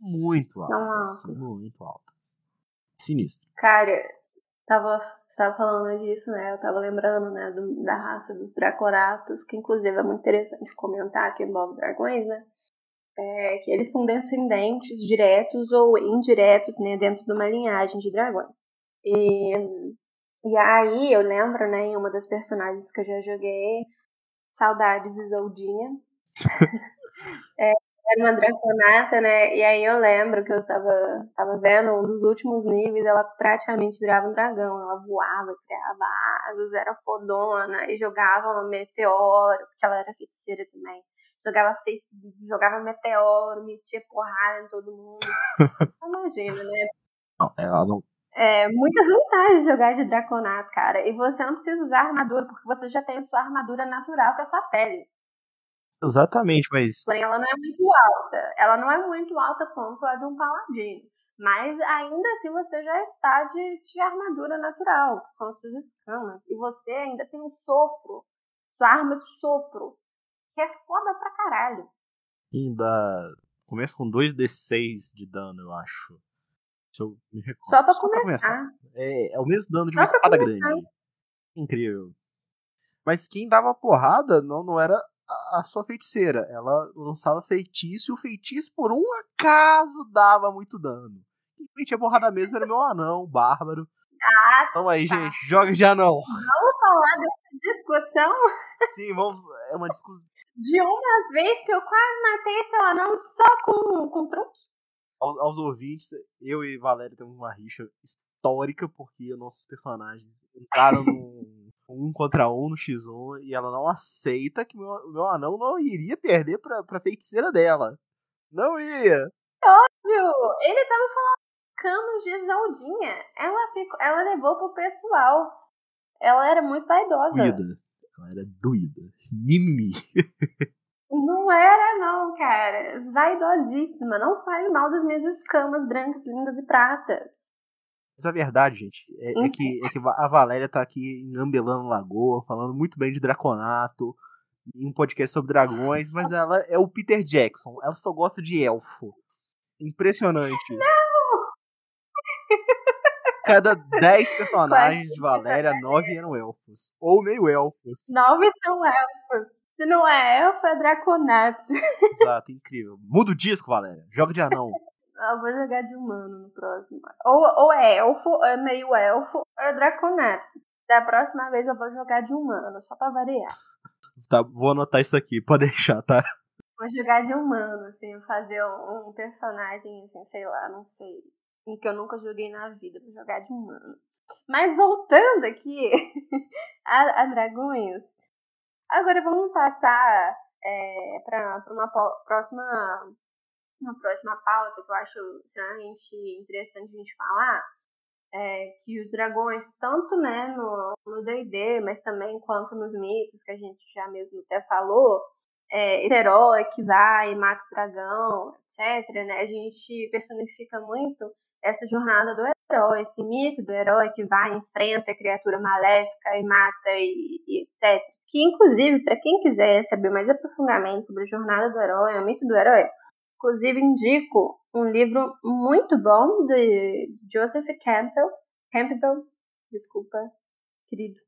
Muito altas. Muito altas. Sinistro. Cara, tava, tava falando disso, né? Eu tava lembrando, né, do, da raça dos Dracoratos, que inclusive é muito interessante comentar que envolve dragões, né? É, que eles são descendentes diretos ou indiretos, né, dentro de uma linhagem de dragões. E, e aí eu lembro, né, em uma das personagens que eu já joguei, Saudades Isoldinha. é, era uma draconata, né? E aí eu lembro que eu tava, tava vendo um dos últimos níveis, ela praticamente virava um dragão. Ela voava, criava asas, era fodona e jogava um meteoro, porque ela era feiticeira também. Jogava, fe... jogava meteoro, metia porrada em todo mundo. Imagina, né? Não, ela não. É, muitas vantagens de jogar de draconato, cara. E você não precisa usar armadura, porque você já tem a sua armadura natural, que é a sua pele. Exatamente, mas. Porém, ela não é muito alta. Ela não é muito alta quanto a de um paladino. Mas ainda assim você já está de, de armadura natural, que são as suas escamas. E você ainda tem um sopro. Sua arma de sopro. Que é foda pra caralho. Ainda. Começa com 2d6 de dano, eu acho. Se eu me recordo. Só pra Só começar. Pra começar. É, é o mesmo dano de uma espada grande. Incrível. Mas quem dava porrada não, não era a, sua feiticeira. Ela lançava feitiço e o feitiço, por um acaso, dava muito dano. Quem tinha porrada mesmo era meu anão, bárbaro. Ah, então aí, tá. gente, joga de anão. Vamos falar dessa discussão? Sim, vamos. É uma discussão. De uma vez que eu quase matei seu anão só com, com truque. Aos, aos ouvintes, eu e Valéria temos uma rixa histórica porque nossos personagens entraram num um contra um no X1 e ela não aceita que meu, meu anão não iria perder pra, pra feiticeira dela. Não ia. Óbvio! Ele tava falando canos de Zaldinha. Ela, ficou, ela levou pro pessoal. Ela era muito vaidosa. Doída. Ela era doída. Mimimi. Não era, não, cara. Vaidosíssima. Não fale mal das minhas escamas brancas, lindas e pratas. Mas a verdade, gente, é, é, que, é que a Valéria tá aqui em Ambelando Lagoa, falando muito bem de Draconato, em um podcast sobre dragões, mas ela é o Peter Jackson. Ela só gosta de elfo. Impressionante. Não! Cada 10 personagens de Valéria, 9 eram elfos. Ou meio elfos. 9 são elfos. Se não é elfo, é draconato. Exato, incrível. Muda o disco, Valéria. Joga de anão. Ah, eu vou jogar de humano no próximo. Ou, ou é elfo, é meio elfo, ou é draconato. Da próxima vez eu vou jogar de humano, só pra variar. Tá, vou anotar isso aqui, pode deixar, tá? Vou jogar de humano, assim, fazer um, um personagem, assim, sei lá, não sei. Em que eu nunca joguei na vida, vou jogar de humano. Mas voltando aqui a, a dragões, agora vamos passar é, para uma próxima uma próxima pauta que eu acho extremamente interessante a gente falar é que os dragões, tanto né, no D&D, mas também quanto nos mitos, que a gente já mesmo até falou, é, esse herói que vai e mata o dragão, etc., né, a gente personifica muito essa jornada do herói, esse mito do herói que vai, enfrenta a criatura maléfica e mata e, e etc. Que, inclusive, para quem quiser saber mais aprofundadamente sobre a jornada do herói, o mito do herói, Inclusive, indico um livro muito bom de Joseph Campbell. Campbell, desculpa, querido.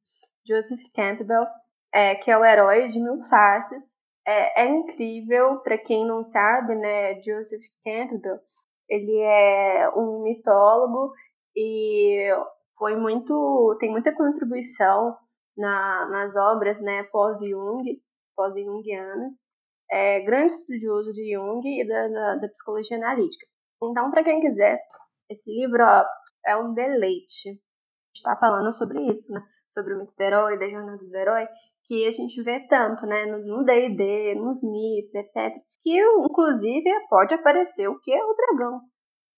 Joseph Campbell, é, que é o herói de mil faces. É, é incrível, para quem não sabe, né? Joseph Campbell, ele é um mitólogo e foi muito, tem muita contribuição na, nas obras, né? Pós-Jung, pós-Jungianas é grande estudioso de Jung e da, da, da psicologia analítica. Então, para quem quiser, esse livro ó, é um deleite. Está falando sobre isso, né? Sobre o mito do herói, da jornada do herói, que a gente vê tanto, né? No D&D, nos mitos, etc. Que, inclusive, pode aparecer o que é o dragão.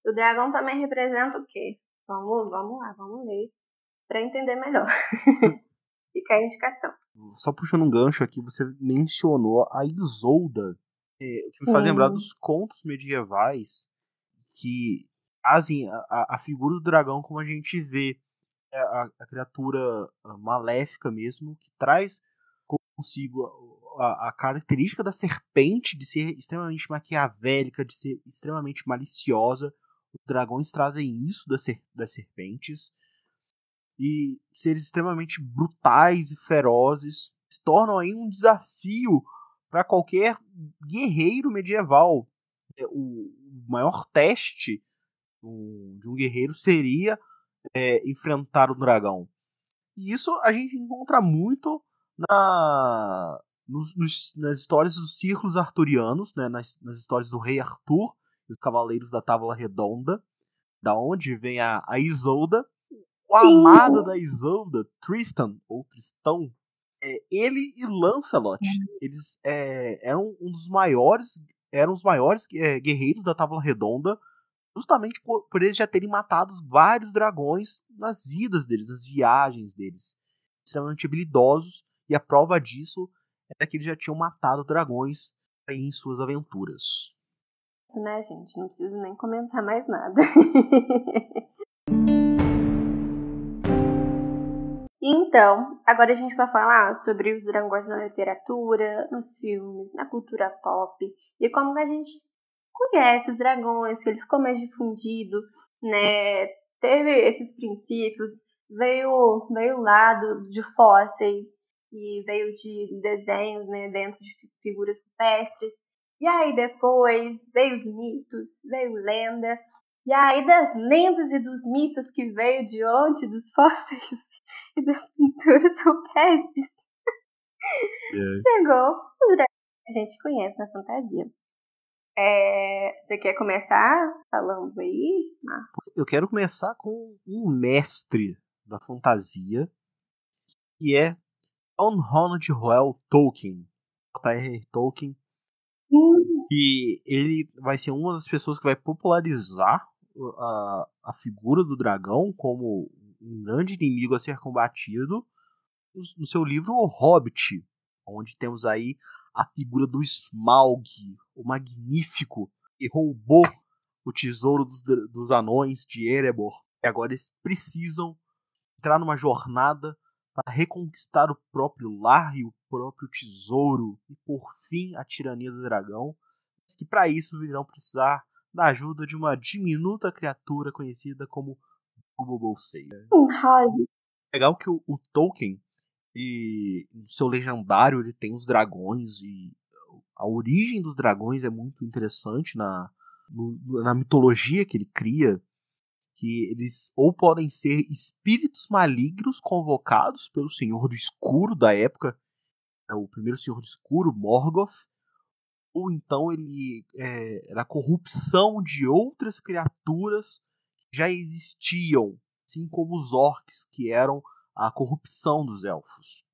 O dragão também representa o quê? Vamos, vamos lá, vamos ler para entender melhor. Fica a indicação. Só puxando um gancho aqui, você mencionou a Isolda, é, o que me faz lembrar dos contos medievais que trazem a, a, figura do dragão como a gente vê é a, a criatura maléfica mesmo, que traz consigo a, a, característica da serpente de ser extremamente maquiavélica, de ser extremamente maliciosa. Os dragões trazem isso das, ser, das serpentes. E seres extremamente brutais e ferozes se tornam aí um desafio para qualquer guerreiro medieval. É, o maior teste de um guerreiro seria é, enfrentar o dragão. E isso a gente encontra muito na, nos, nos, nas histórias dos círculos arturianos, né, nas, nas histórias do rei Arthur e os cavaleiros da Távola Redonda, da onde vem a, a Isolda. O amado da Isolda, Tristan, ou Tristão, é, ele e Lancelot, uhum. eles é, eram um dos maiores, eram os maiores é, guerreiros da Távola Redonda, justamente por, por, eles já terem matado vários dragões nas vidas deles, nas viagens deles. Extremamente habilidosos, e a prova disso era que eles já tinham matado dragões em suas aventuras. Isso, né, gente? Não preciso nem comentar mais nada. Então, agora a gente vai falar sobre os dragões na literatura, nos filmes, na cultura pop e como a gente conhece os dragões, que ele ficou mais difundido, né? Teve esses princípios, veio veio lá do, de fósseis e veio de desenhos, né, dentro de figuras rupestres. E aí depois veio os mitos, veio lenda. E aí das lendas e dos mitos que veio de onde? Dos fósseis e das pinturas rupestres. É. Chegou o dragão que a gente conhece na fantasia. É, você quer começar falando aí, Marcos? Eu quero começar com um mestre da fantasia, que é John Ronald Reuel Tolkien. J.R. Tolkien. Hum. E ele vai ser uma das pessoas que vai popularizar a, a figura do dragão como um grande inimigo a ser combatido no, seu livro O Hobbit, onde temos aí a figura do Smaug, o magnífico, que roubou o tesouro dos, dos anões de Erebor. E agora eles precisam entrar numa jornada para reconquistar o próprio lar e o próprio tesouro e por fim a tirania do dragão, mas que para isso irão precisar da ajuda de uma diminuta criatura conhecida como Bobo Bolseia. Legal que o, o Tolkien e no seu legendário ele tem os dragões e a origem dos dragões é muito interessante na, na mitologia que ele cria que eles ou podem ser espíritos malignos convocados pelo Senhor do Escuro da época, né, o primeiro Senhor do Escuro, Morgoth, ou então ele é, era a corrupção de outras criaturas já existiam, assim como os orcs, que eram a corrupção dos elfos.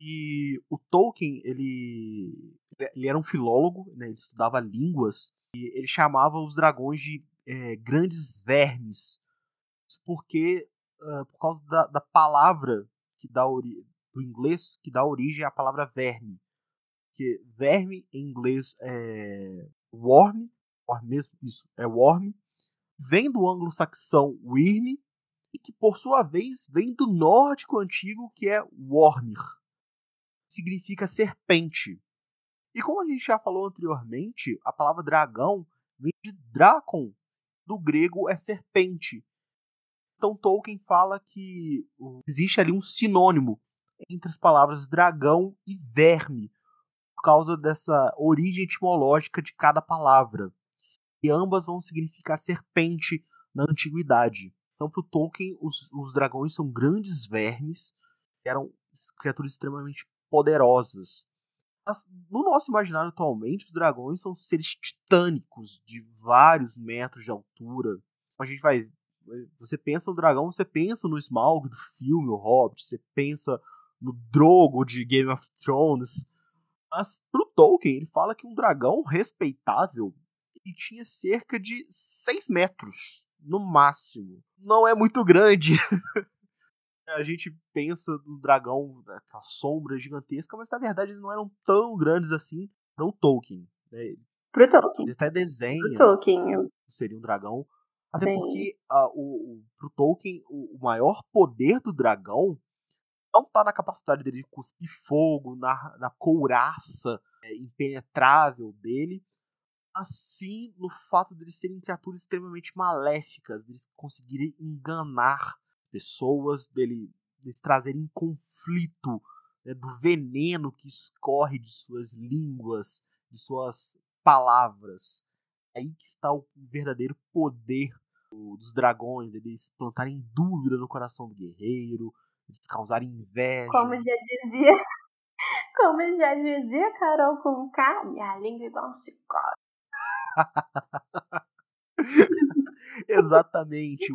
E o Tolkien, ele, ele era um filólogo, né, ele estudava línguas, e ele chamava os dragões de é, grandes vermes, porque uh, por causa da, da palavra que dá do inglês que dá origem à palavra verme. Que verme em inglês é worm, worm mesmo, isso, é worm, vem do anglo-saxão wyrm, e que por sua vez vem do nórdico antigo que é wormir, significa serpente. E como a gente já falou anteriormente, a palavra dragão vem de dracon, do grego é serpente, então Tolkien fala que existe ali um sinônimo entre as palavras dragão e verme, por causa dessa origem etimológica de cada palavra. E ambas vão significar serpente na antiguidade. Então, para o Tolkien, os, os dragões são grandes vermes, eram criaturas extremamente poderosas. Mas, no nosso imaginário atualmente, os dragões são seres titânicos, de vários metros de altura. A gente vai você pensa no dragão, você pensa no Smaug do filme O Hobbit, você pensa no Drogo de Game of Thrones. Mas pro Tolkien, ele fala que um dragão respeitável ele tinha cerca de 6 metros, no máximo. Não é muito grande. a gente pensa no dragão, aquela sombra gigantesca, mas na verdade eles não eram tão grandes assim para o Tolkien. Né? Pro Tolkien. Ele até desenha. Pro Tolkien. Seria um dragão até Sim. porque uh, o, o, pro Tolkien, o, o, maior poder do dragão não tá na capacidade dele de cuspir fogo, na, na couraça é, impenetrável dele, assim no fato de eles serem criaturas extremamente maléficas, deles conseguirem enganar pessoas, dele, deles trazerem conflito, né, do veneno que escorre de suas línguas, de suas palavras. É aí que está o verdadeiro poder dos dragões, eles plantarem dúvida no coração do guerreiro, eles causarem inveja. Como já dizia, como já dizia Carol com K, minha língua é igual um. Exatamente.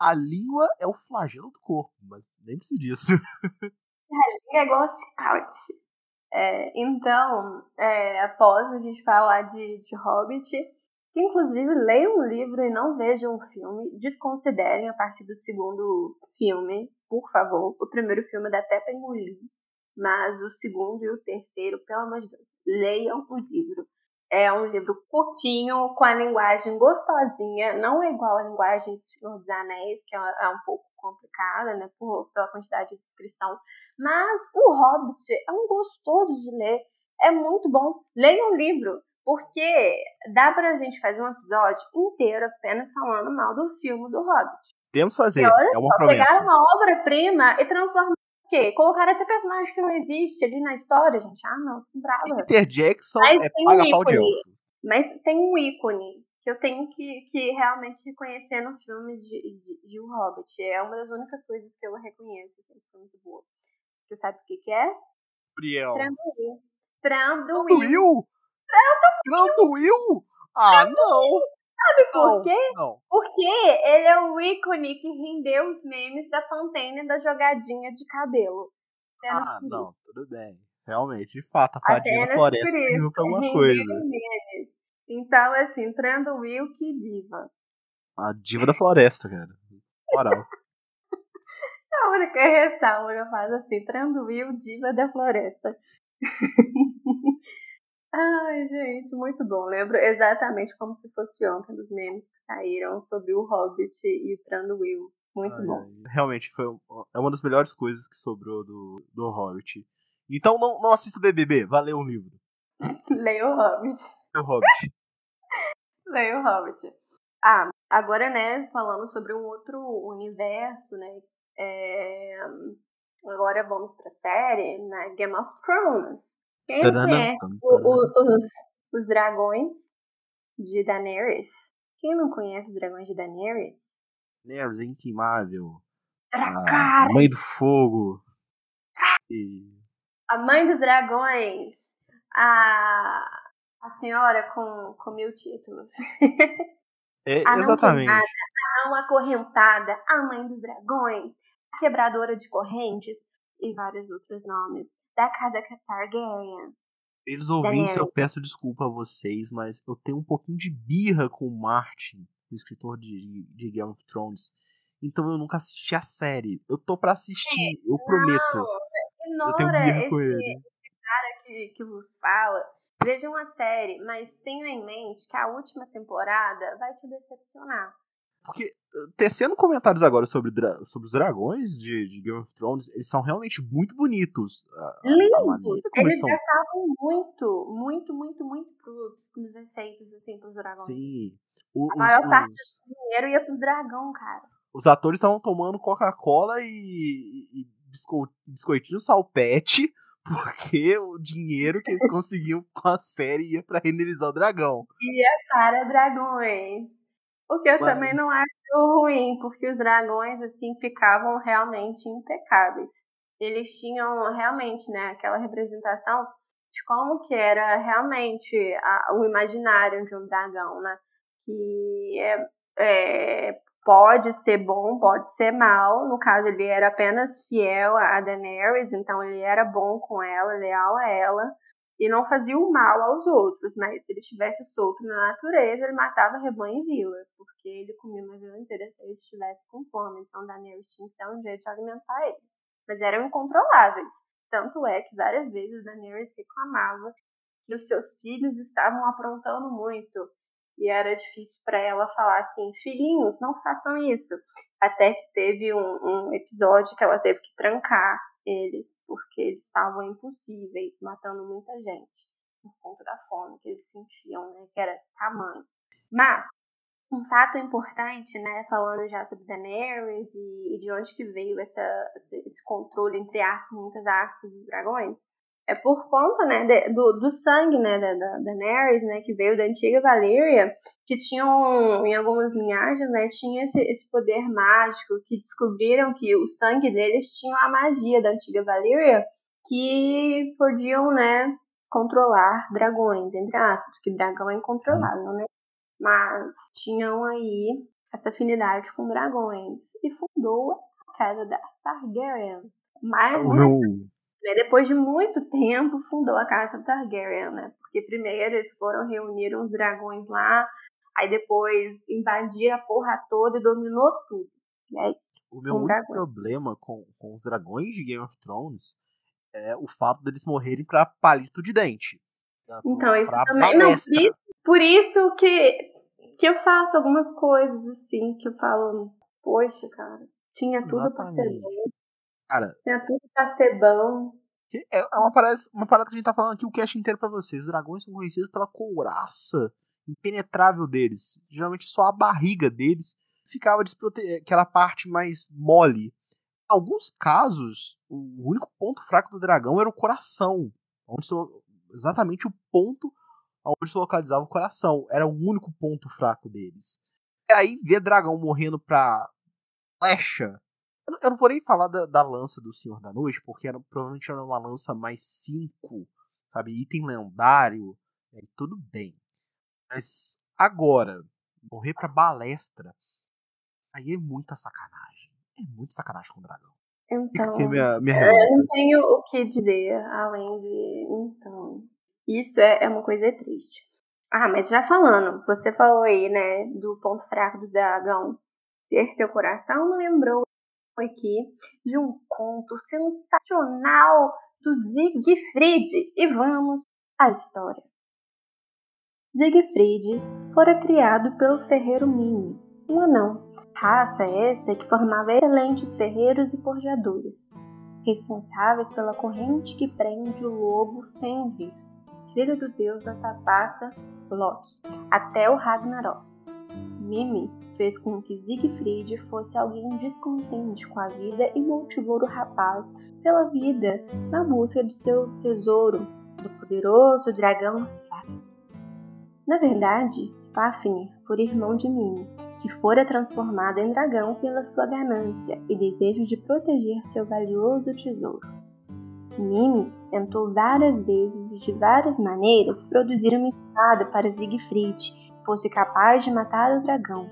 A língua é o flagelo do corpo, mas lembre-se disso. A língua é igual um chicote. É, então, é, após a gente falar de, de Hobbit, inclusive leiam um livro e não vejam um filme, desconsiderem a partir do segundo filme, por favor. O primeiro filme dá até pra engolir, mas o segundo e o terceiro, pelo amor de Deus, leiam o livro. É um livro curtinho, com a linguagem gostosinha, não é igual a linguagem de Senhor dos Anéis, que é, é um pouco complicada, né, por, pela quantidade de descrição. Mas o Hobbit é um gostoso de ler, é muito bom. Leiam o livro, porque dá pra gente fazer um episódio inteiro apenas falando mal do filme do Hobbit. Podemos fazer, é uma promessa. Pegar uma obra-prima e transformar quê? Colocar até personagem que não existe ali na história, gente. Ah, não, fico brava. Peter Jackson Mas é paga um pau de elfo. Mas tem um ícone que eu tenho que, que realmente reconhecer no filme de, de, de O Hobbit. É uma das únicas coisas que eu reconheço, assim, que foi muito boa. Você sabe o que, que é? Briel. Tranduil. Tranduil. Tranduil? Tranduil? Ah, não! Sabe por quê? Não. Porque ele é o ícone que rendeu os memes da Pantene da jogadinha de cabelo. Apenas ah, não, isso. tudo bem. Realmente, de fato, a fadinha da floresta serviu pra alguma coisa. Memes. Então, assim, Tranduil, que diva. A diva da floresta, cara. Moral. a única ressalva que eu faço assim, Tranduil, diva da floresta. Ai, gente, muito bom. Lembro exatamente como se fosse ontem dos memes que saíram sobre o Hobbit e o Tranduil. Muito ai, bom. Ai. Realmente foi é uma das melhores coisas que sobrou do, do Hobbit. Então não, não assista BBB, valeu o livro. Leia o Hobbit. O Hobbit. Leia o Hobbit. Ah, agora, né, falando sobre um outro universo, né, é... agora vamos pra série, né, Game of Thrones. Quem conhece o, os, os dragões de Daenerys? Quem não conhece os dragões de Daenerys? Daenerys é inquimável. A mãe do fogo. E... A mãe dos dragões. A, a senhora com, com mil títulos. É, a exatamente. A não acorrentada, a mãe dos dragões, a quebradora de correntes e vários outros nomes da casa Targaryen. Eles ouvintes, eu peço desculpa a vocês, mas eu tenho um pouquinho de birra com o Martin, o escritor de, de Game of Thrones. Então eu nunca assisti a série. Eu tô para assistir, é, eu prometo. Não, ignora eu tenho birra com ele. esse cara que, que vos fala. Veja uma série, mas tenha em mente que a última temporada vai te decepcionar. Porque, tecendo comentários agora sobre, sobre os dragões de, de, Game of Thrones, eles são realmente muito bonitos. Lindos! Eles, são... gastavam muito, muito, muito, muito pro, nos efeitos, assim, pros dragões. Sim. O, a maior os, parte do dinheiro ia pros dragão, cara. Os atores estavam tomando Coca-Cola e, e biscoitinho salpete, porque o dinheiro que eles conseguiam com a série ia para renderizar o dragão. Ia para dragões. O que eu Mas... também não acho ruim, porque os dragões, assim, ficavam realmente impecáveis. Eles tinham realmente, né, aquela representação de como que era realmente a, o imaginário de um dragão, né? Que é, é, pode ser bom, pode ser mal. No caso, ele era apenas fiel a Daenerys, então ele era bom com ela, leal a ela e não fazia o mal aos outros, mas se ele estivesse solto na natureza, ele matava rebanho e vila, porque ele comia uma vila inteira se ele estivesse com fome. Então Daenerys tinha que ter um jeito de alimentar eles. Mas eram incontroláveis. Tanto é que várias vezes Daenerys reclamava que os seus filhos estavam aprontando muito. E era difícil para ela falar assim, filhinhos, não façam isso. Até que teve um, um episódio que ela teve que trancar eles, porque eles estavam impossíveis, matando muita gente, por conta da fome que eles sentiam, né, que era tamanho. Mas, um fato importante, né, falando já sobre Daenerys e, e de onde que veio essa, esse controle, entre aspas, muitas aspas, dos dragões, é por conta, né, de, do, do sangue, né, da, da Daenerys, né, que veio da antiga Valyria, que tinham, em algumas linhagens, né, tinha esse, esse poder mágico, que descobriram que o sangue deles tinha a magia da antiga Valyria, que podiam, né, controlar dragões, entre aspas, que dragão é incontrolável, né, mas tinham aí essa afinidade com dragões, e fundou a casa da Targaryen. Mas, né, né, depois de muito tempo, fundou a Casa Targaryen, né? Porque primeiro eles foram reunir uns dragões lá, aí depois invadiram a porra toda e dominou tudo. E é isso. O meu único dragões. problema com, com os dragões de Game of Thrones é o fato deles morrerem pra palito de dente. Pra, então, isso também. Não, por isso que, que eu faço algumas coisas assim, que eu falo, poxa, cara, tinha tudo Exatamente. pra ser bom. Cara. Tem tudo pra ser bom. É, é uma parada, uma parada que a gente tá falando aqui o cast inteiro pra vocês. Os dragões são conhecidos pela couraça impenetrável deles. Geralmente só a barriga deles ficava desprotegida, aquela parte mais mole. Em alguns casos, o único ponto fraco do dragão era o coração. Onde, exatamente o ponto onde se localizava o coração. Era o único ponto fraco deles. E aí ver dragão morrendo pra flecha eu não vou nem falar da, da lança do Senhor da Noite, porque era, provavelmente era uma lança mais 5, sabe? Item lendário, é, tudo bem. Mas agora, morrer pra balestra, aí é muita sacanagem. É muito sacanagem com o dragão. Então, que minha, minha eu não tenho o que dizer além de. Então, isso é, é uma coisa triste. Ah, mas já falando, você falou aí, né, do ponto fraco do dragão ser seu coração, me lembrou aqui de um conto sensacional do Siegfried e vamos à história. Siegfried fora criado pelo ferreiro Mini, um anão, raça esta que formava excelentes ferreiros e forjadores, responsáveis pela corrente que prende o lobo Fenrir, filho do deus da tapaça Loki, até o Ragnarok. Mimi fez com que Siegfried fosse alguém descontente com a vida e motivou o rapaz pela vida na busca de seu tesouro, do poderoso dragão Fafnir. Na verdade, Fafnir foi irmão de Mimi, que fora transformado em dragão pela sua ganância e desejo de proteger seu valioso tesouro. Mimi tentou várias vezes e de várias maneiras produzir uma espada para Siegfried, fosse capaz de matar o dragão,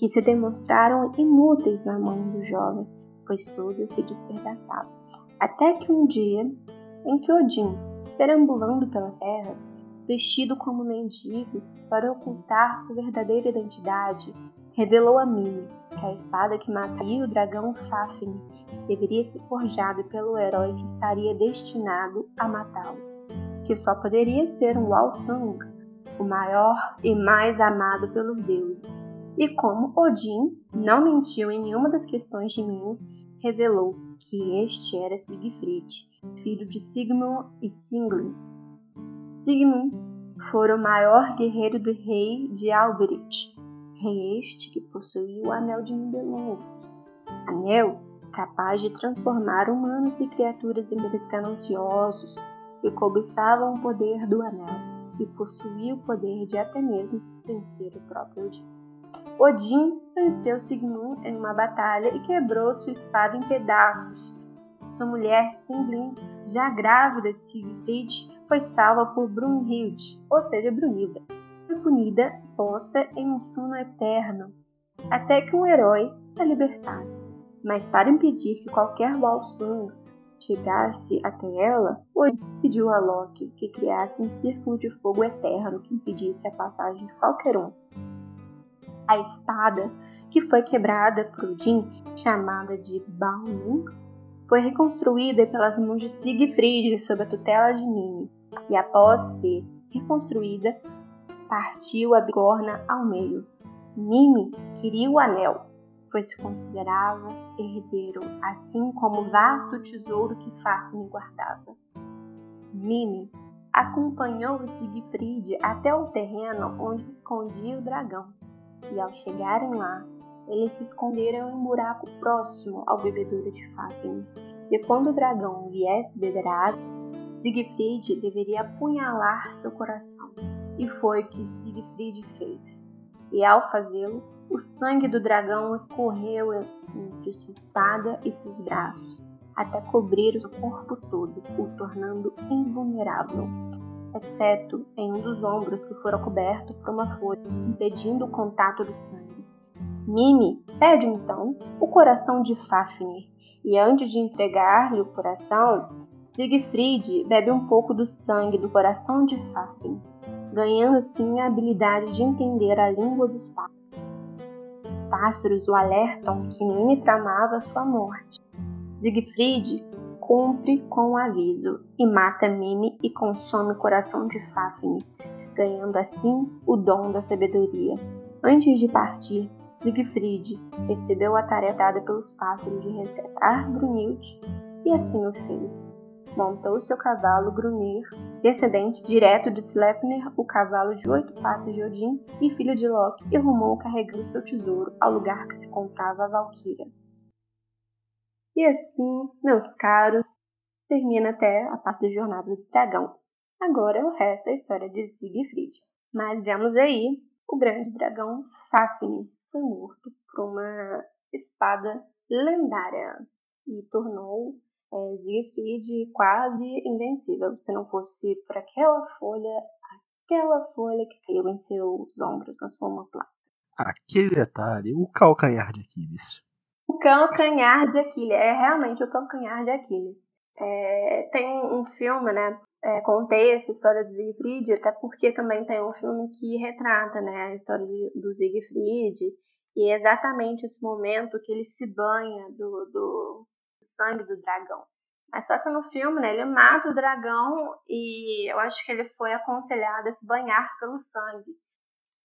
que se demonstraram inúteis na mão do jovem, pois todas se despedaçavam. Até que um dia, em que Odin, perambulando pelas terras, vestido como mendigo para ocultar sua verdadeira identidade, revelou a Mimi que a espada que mataria o dragão Fafnir deveria ser forjada pelo herói que estaria destinado a matá-lo, que só poderia ser um Walsung, o maior e mais amado pelos deuses, e como Odin não mentiu em nenhuma das questões de mim, revelou que este era Siegfried, filho de Sigmund e Singlin. Sigmund fora o maior guerreiro do rei de Alberich, rei este que possuía o Anel de Nibelung. Anel capaz de transformar humanos e criaturas em seres gananciosos que cobiçavam o poder do Anel e possuía o poder de até mesmo vencer o próprio Odin. Odin venceu Sigmund em uma batalha e quebrou sua espada em pedaços. Sua mulher, Singlin, já grávida de Siegfried, foi salva por Brunhild, ou seja, Brunilda. Foi punida e posta em um sono eterno, até que um herói a libertasse. Mas para impedir que qualquer Volsung chegasse até ela, Odin pediu a Loki que criasse um círculo de fogo eterno que impedisse a passagem de qualquer um a espada que foi quebrada por Odin, chamada de Balmung, foi reconstruída pelas mãos de Siegfried sob a tutela de Mimi, e após ser reconstruída, partiu a bigorna ao meio. Mimi queria o anel, pois se considerava herdeiro, assim como o vasto tesouro que Fafnir guardava. Mimi acompanhou Siegfried até o terreno onde se escondia o dragão, e ao chegarem lá, eles se esconderam em um buraco próximo ao bebedouro de Fafnir. E quando o dragão viesse beber água, Siegfried deveria apunhalar seu coração. E foi o que Siegfried fez. E ao fazê-lo, o sangue do dragão escorreu entre sua espada e seus braços, até cobrir o corpo todo, o tornando invulnerável, exceto em um dos ombros que fora coberto por uma folha, impedindo o contato do sangue. Mimi pede então o coração de Fafnir, e antes de entregar-lhe o coração, Siegfried bebe um pouco do sangue do coração de Fafnir, ganhando assim a habilidade de entender a língua dos pássaros. Os pássaros o alertam que Mimi tramava sua morte. Siegfried cumpre com o aviso e mata Mimi e consome o coração de Fafnir, ganhando assim o dom da sabedoria. Antes de partir, Siegfried recebeu a tarefa dada pelos pássaros de resgatar Brunhild e assim o fez. Montou seu cavalo Grunir, descendente direto de Sleipnir, o cavalo de oito patas de Odin e filho de Loki, e rumou carregando seu tesouro ao lugar que se encontrava a Valkyria. E assim, meus caros, termina até a parte da jornada do dragão. Agora o resto é história de Siegfried. Mas vemos aí o grande dragão Fafnir, foi morto por uma espada lendária e tornou é, Siegfried quase invencível. Se não fosse por aquela folha, aquela folha que caiu em seus ombros na sua omoplata. Aquele detalhe, o calcanhar de Aquiles. O calcanhar de Aquiles, é realmente o calcanhar de Aquiles. É, tem um filme, né? É, contei essa história do Siegfried, até porque também tem um filme que retrata né, a história de, do Siegfried, e é exatamente esse momento que ele se banha do, do, sangue do dragão. Mas só que no filme, né, ele mata o dragão e eu acho que ele foi aconselhado a se banhar pelo sangue,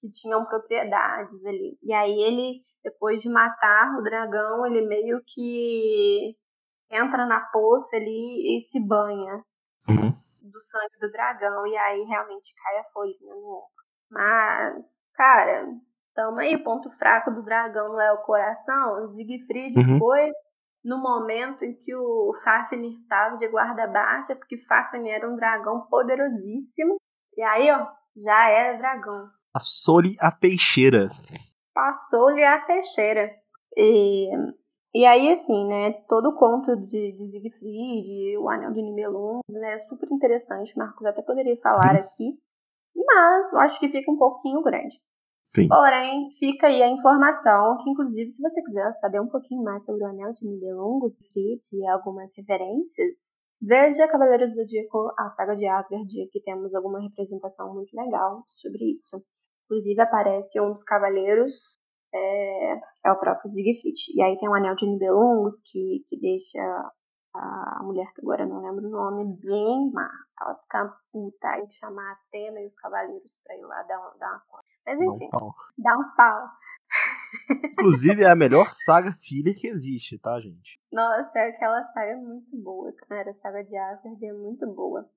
que tinham propriedades ali. E aí ele, depois de matar o dragão, ele meio que entra na poça ali e se banha uhum. do sangue do dragão. E aí realmente cai a folhinha no ombro. Mas, cara, tamo aí, o ponto fraco do dragão não é o coração. Siegfried uhum. foi no momento em que o Fafnir estava de guarda baixa, porque Fafnir era um dragão poderosíssimo. E aí, ó, já era dragão. Passou-lhe a peixeira. Passou-lhe a peixeira. E e aí, assim, né, todo o conto de, de Siegfried, o Anel de Nibelung, né, é super interessante. Marcos até poderia falar aqui, mas eu acho que fica um pouquinho grande. Sim. Porém, fica aí a informação que, inclusive, se você quiser saber um pouquinho mais sobre o Anel de Nibelung, o Siegfried e algumas referências, veja Cavaleiros do Zodíaco, a saga de Asgard, que temos alguma representação muito legal sobre isso. Inclusive, aparece um dos cavaleiros é, é o próprio Siegfried. E aí tem o Anel de Nibelungos, que, que deixa a mulher, que agora não lembro o nome, bem má. Ela fica puta em chamar a Atena e os cavaleiros pra ir lá dar, dar uma coisa. Mas enfim, dá um pau. Dá um pau. Inclusive é a melhor saga filler que existe, tá, gente? Nossa, aquela saga é muito boa, cara. A saga de Asgard é muito boa.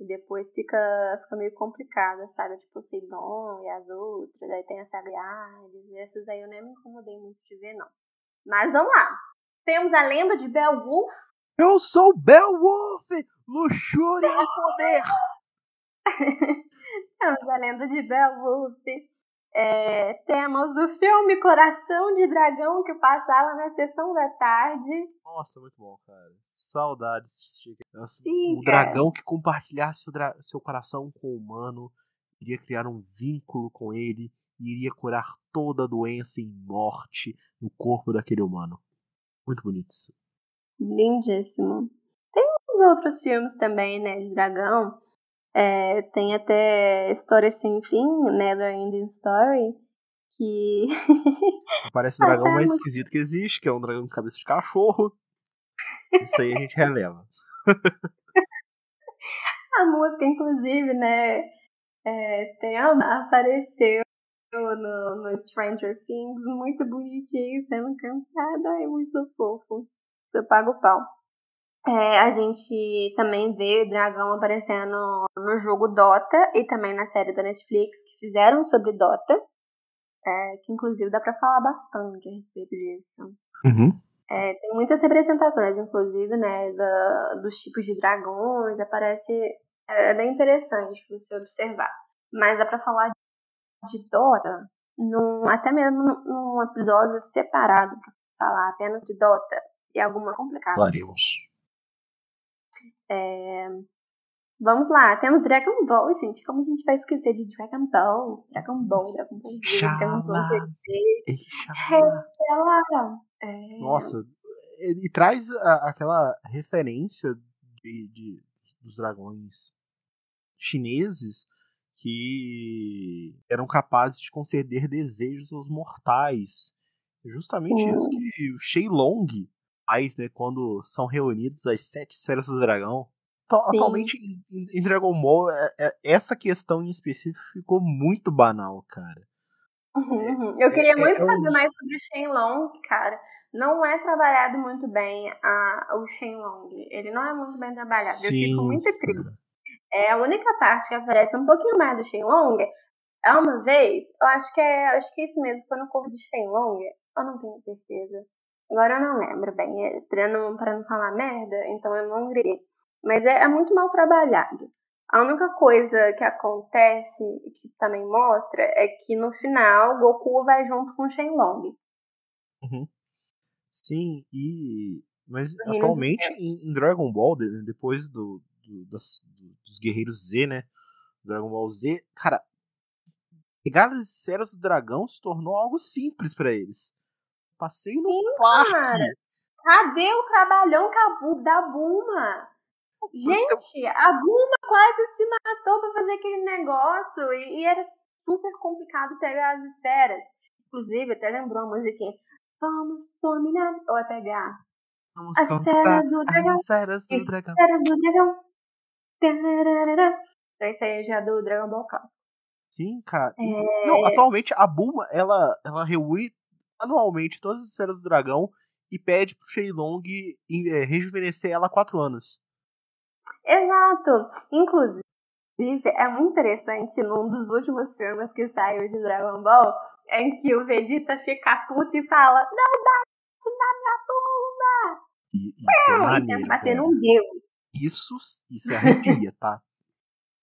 E depois fica, fica meio complicado a saga de Poseidon e as outras. Aí tem a saga de Hades. Essas aí eu nem me incomodei muito de ver, não. Mas vamos lá. Temos a lenda de Beowulf. Eu sou Beowulf! Luxúria e poder! Temos a lenda de Beowulf. É, temos o filme Coração de Dragão que passava na sessão da tarde. Nossa, muito bom, cara. Saudades. Sim, o dragão que compartilhasse seu coração com o humano iria criar um vínculo com ele e iria curar toda doença e morte no corpo daquele humano. Muito bonito isso. Lindíssimo. Tem uns outros filmes também, né, de dragão. É, tem até História Sem Fim, Never Ending Story, que. Parece o dragão mais esquisito que existe, que é um dragão com cabeça de cachorro. Isso aí a gente revela. a música, inclusive, né? É, Thelma apareceu no, no Stranger Things, muito bonitinho, sendo cantada, é muito fofo. Eu pago o pau. É, a gente também vê o dragão aparecendo no jogo Dota e também na série da Netflix que fizeram sobre Dota. É, que inclusive dá pra falar bastante a respeito disso. Uhum. É, tem muitas representações, inclusive, né, da, dos tipos de dragões, aparece. É, é bem interessante você observar. Mas dá pra falar de Dota, num, até mesmo num episódio separado pra falar apenas de Dota e alguma complicada. Falaremos. É... Vamos lá, temos Dragon Ball, gente. Como a gente vai esquecer de Dragon Ball? Dragon Ball, Dragon Ball Z, Dragon Ball Z. É... Nossa, e, e traz a, aquela referência de, de, dos dragões chineses que eram capazes de conceder desejos aos mortais. É justamente isso que o Shenlong né, quando são reunidos as sete esferas do dragão. Atualmente em, em, Dragon Ball, é, é, essa questão em específico ficou muito banal, cara. Uhum, uhum. Eu queria é, muito é saber um... mais sobre o Shenlong, cara. Não é trabalhado muito bem a, o Shenlong. Ele não é muito bem trabalhado. Sim, eu fico muito triste. É a única parte que aparece um pouquinho mais do Shenlong é uma vez, eu acho que é, acho que é isso mesmo, foi no corpo de Shenlong, eu não tenho certeza. Agora eu não lembro bem, é, pra, não, pra não falar merda, então eu não gritei. Mas é, é muito mal trabalhado. A única coisa que acontece, que também mostra, é que no final Goku vai junto com Shenlong. Uhum. Sim, e. Mas atualmente em, em, Dragon Ball, depois do, do, das, do, dos Guerreiros Z, né? Dragon Ball Z, cara, pegar as esferas do dragão se tornou algo simples para eles. Passeio no Sim, parque. Cara. Cadê o trabalhão da Buma? Gente, a Buma quase se matou pra fazer aquele negócio e, e, era super complicado pegar as esferas. Inclusive, até lembrou a musiquinha. Vamos dominar. Ou é pegar? Vamos as esferas do dragão. As esferas do dragão. Esferas do dragão. Então isso aí é já do Dragon Ball Clássico. Sim, cara. É... Não, atualmente a Buma, ela, ela reúne anualmente todas as esferas do dragão e pede pro Shenlong é, rejuvenescer ela há quatro anos. Exato. Inclusive, é muito interessante num dos últimos filmes que saiu de Dragon Ball, em que o Vegeta fica puto e fala: Não dá na minha bunda! E, isso é, é maneiro. Batendo um deus. Isso, isso arrepia, tá?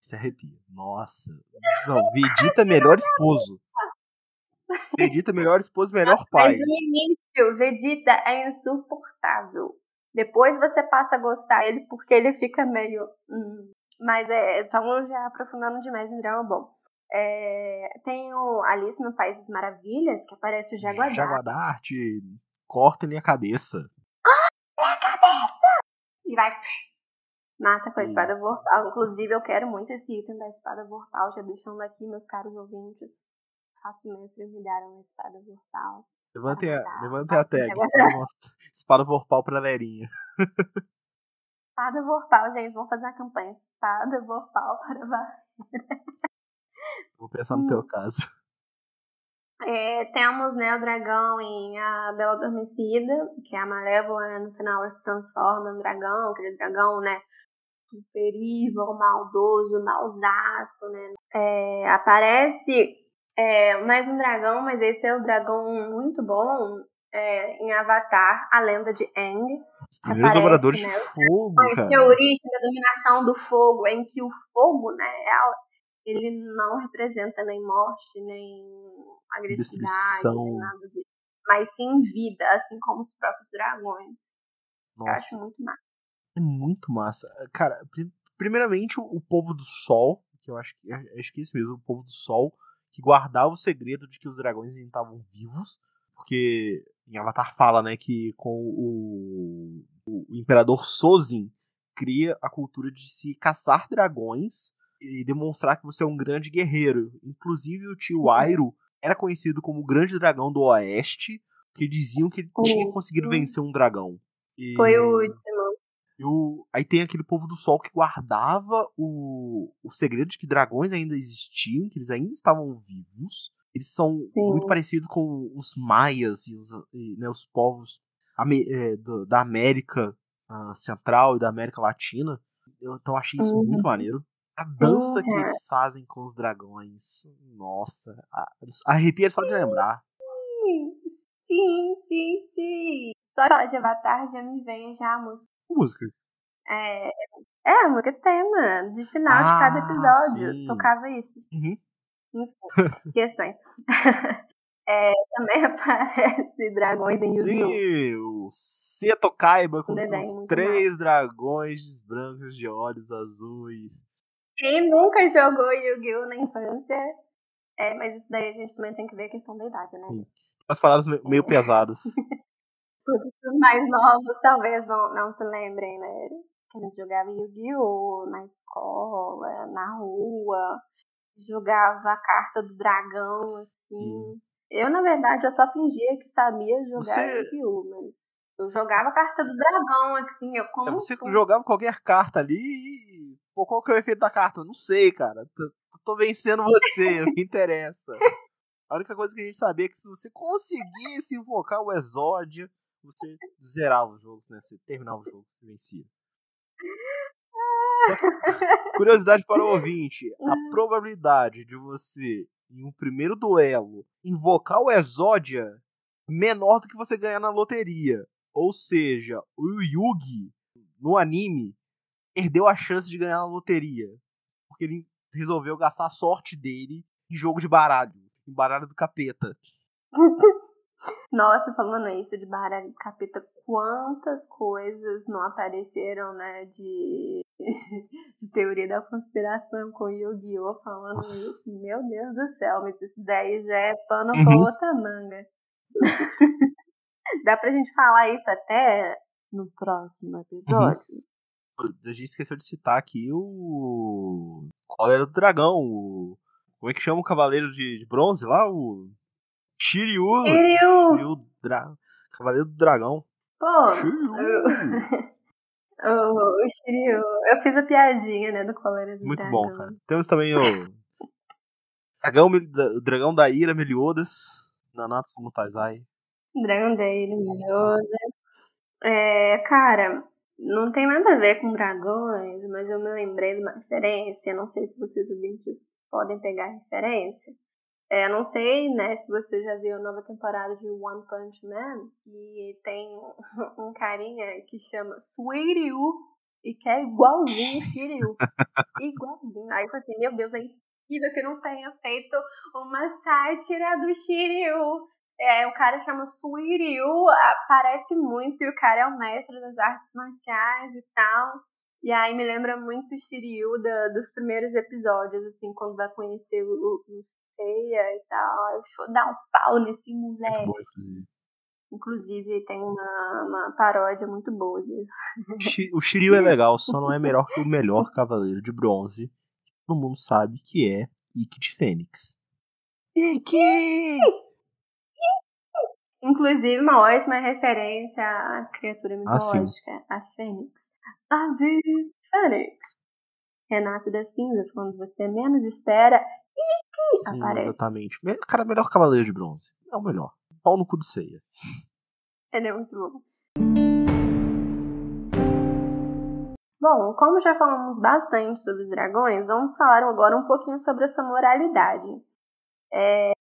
Isso arrepia. Nossa. Não, Vegeta é melhor esposo. Vegeta melhor esposo, melhor pai. Mas no início, Vegeta é insuportável. Depois você passa a gostar dele porque ele fica meio. Hum. Mas é. Estamos já aprofundando demais em Dragon Ball. É, tem o Alice no País das Maravilhas, que aparece o Jaguar. Jaguar corta minha cabeça. Corta minha cabeça! E vai. Mata com a espada vorpal. Inclusive, eu quero muito esse item da espada vorpal. Já deixando aqui, meus caros ouvintes. Facilmente me deram uma espada vorpal. Levantem a, levantem a tag. Espada, espada vorpal pra Lerinha. Espada vorpal, gente. Vamos fazer a campanha. Espada vorpal para Barreira. Vou pensar no hum. teu caso. É, temos né, o dragão em A Bela Adormecida, que é a Malévola, né, no final ela se transforma em dragão, aquele dragão, né, super evil, maldoso, mausaço, né. É, aparece é, mais um dragão, mas esse é o dragão muito bom é, em Avatar, a lenda de Aang. Os primeiros dobradores né, de fogo, cara. Que é a origem da dominação do fogo, em que o fogo, né, ele não representa nem morte, nem agressividade, nem nada disso. Mas sim vida, assim como os próprios dragões. Nossa. Eu acho muito massa. É muito massa. Cara, primeiramente o povo do sol, que eu acho que acho que é isso mesmo, o povo do sol que guardava o segredo de que os dragões ainda estavam vivos, porque em Avatar fala, né, que com o, o, imperador Sozin cria a cultura de se caçar dragões e demonstrar que você é um grande guerreiro. Inclusive o tio Airo era conhecido como o grande dragão do oeste, que diziam que ele tinha conseguido vencer um dragão. E... Foi o Eu, aí tem aquele povo do sol que guardava o, o segredo de que dragões ainda existiam, que eles ainda estavam vivos. Eles são Sim. muito parecidos com os maias e os, e, né, os povos é, do, da América uh, Central e da América Latina. Eu, então achei isso uhum. muito maneiro. A dança uhum. que eles fazem com os dragões. Nossa, arrepia só de lembrar. Sim, sim, sim. Só de Avatar já me vem já a música. Música? É, é a música tema de final ah, de cada ah, episódio. Sim. Tocava isso. Uhum. Enfim, questões. É, também aparece dragões em Yu-Gi-Oh! Sim, o Seto Kaiba com seus três dragões brancos de olhos azuis. Quem nunca jogou Yu-Gi-Oh! na infância? É, mas isso daí a gente também tem que ver a questão da idade, né? Sim. As palavras meio pesadas. Os mais novos talvez não, não se lembrem, né? Que a gente jogava Yu-Gi-Oh! na escola, na rua, jogava a carta do dragão, assim. Sim. Eu, na verdade, eu só fingia que sabia jogar você... Yu-Gi-Oh! Mas eu jogava a carta do dragão, assim, eu como... Você jogava qualquer carta ali e... Pô, qual que é o efeito da carta? não sei, cara. Tô, tô vencendo você, me interessa. A única coisa que a gente sabia é que se você conseguisse invocar o Exódia, você zerava o jogo, né? Você terminava o jogo, você vencia. Que, curiosidade para o ouvinte: a hum. probabilidade de você em um primeiro duelo, invocar o Exódia menor do que você ganhar na loteria. Ou seja, o Yugi, no anime, perdeu a chance de ganhar na loteria. Porque ele resolveu gastar a sorte dele em jogo de baralho. Em baralho do capeta. Nossa, falando isso de baralho do capeta, quantas coisas não apareceram, né, de, de teoria da conspiração com Yu-Gi-Oh! falando Nossa. isso. Meu Deus do céu, mas isso daí já é pano uhum. pra outra manga. Dá pra gente falar isso até no próximo episódio? Uhum. A gente esqueceu de citar aqui o. Qual era o dragão? O... Como é que chama o cavaleiro de, de bronze lá? O. Shiryu! Shiryu! Shiryu Dra... Cavaleiro do Dragão. Pô, o, o Shiryu. Eu fiz a piadinha, né, do Cavaleiro do Muito Dragão. bom, cara. Temos também o Dragão, o Dragão da Ira Meliodas, Nanatsu Mutazai. Dragão da Ira Meliodas. É, cara, não tem nada a ver com dragões, mas eu me lembrei de uma referência. Não sei se vocês ouvintes podem pegar a referência. É, não sei, né, se você já viu a nova temporada de One Punch Man, que tem um carinha que chama Suiryu e que é igualzinho Shiryu. igualzinho. Aí eu falei assim, meu Deus, é incrível que não tenha feito uma sátira do Shiryu. É, o cara chama Suiryu, aparece muito, e o cara é o mestre das artes marciais e tal. E aí me lembra muito o Shiryu da, dos primeiros episódios, assim, quando vai conhecer o, o Seiya e tal. Eu vou dar um pau nesse moleque. Bom, inclusive. inclusive. tem uma, uma paródia muito boa disso. O Shiryu é legal, só não é melhor que o melhor Cavaleiro de Bronze. Todo mundo sabe que é Ikki de Fênix. Ikki! Inclusive, uma ótima referência à criatura mitológica, ah, a Fênix. A Fênix renasce das cinzas quando você menos espera e Sim, aparece. Exatamente. Cara, melhor Cavaleiro de Bronze. É o melhor. Pau no cu do ceia. Ele é muito bom. Bom, como já falamos bastante sobre os dragões, vamos falar agora um pouquinho sobre a sua moralidade. É,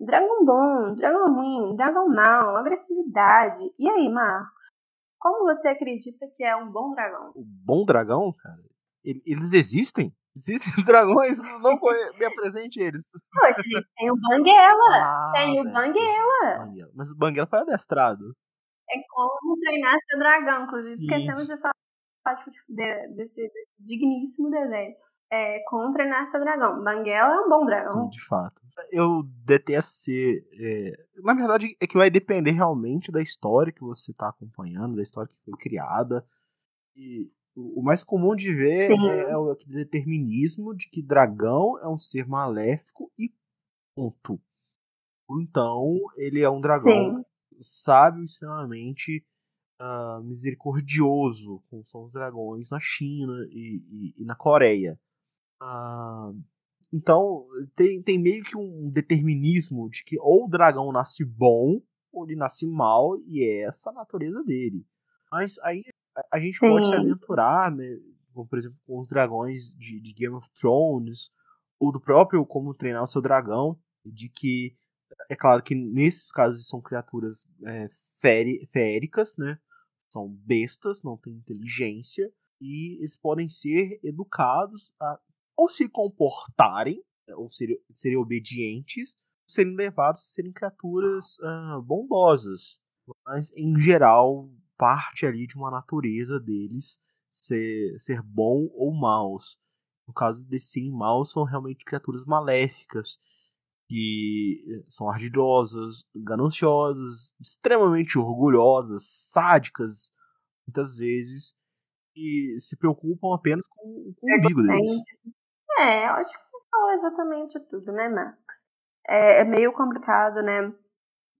dragão bom, dragão ruim, dragão mau, agressividade. E aí, Marcos? Como você acredita que é um bom dragão? O bom dragão, cara? Eles existem? Existem os dragões? Não me apresente eles. Poxa, tem o Banguela. Ah, tem o Banguela. Mas o Banguela foi adestrado. É como treinar seu dragão. Inclusive, Sim. esquecemos de falar desse, desse digníssimo desenho. É, como treinar seu dragão. Banguela é um bom dragão. De fato. Eu detesto ser. É... Na verdade, é que vai depender realmente da história que você está acompanhando, da história que foi criada. E o mais comum de ver Sim. é o determinismo de que dragão é um ser maléfico e ponto. Então, ele é um dragão Sim. sábio extremamente uh, misericordioso com os dragões na China e, e, e na Coreia. Uh, então tem, tem meio que um determinismo de que ou o dragão nasce bom ou ele nasce mal e é essa a natureza dele. Mas aí a, a gente Sim. pode se aventurar, né? Como, por exemplo, com os dragões de, de Game of Thrones, ou do próprio Como Treinar o Seu Dragão, de que é claro que nesses casos são criaturas é, féricas, né? São bestas, não têm inteligência, e eles podem ser educados a ou se comportarem, ou serem, serem obedientes, serem levados a serem criaturas uh, bondosas. Mas, em geral, parte ali de uma natureza deles ser, ser bom ou maus. No caso de sim, maus são realmente criaturas maléficas que eh, são ardidosas, gananciosas, extremamente orgulhosas, sádicas, muitas vezes, e se preocupam apenas com, com o umbigo deles. É, eu acho que você falou exatamente tudo, né, Max? É, é meio complicado, né?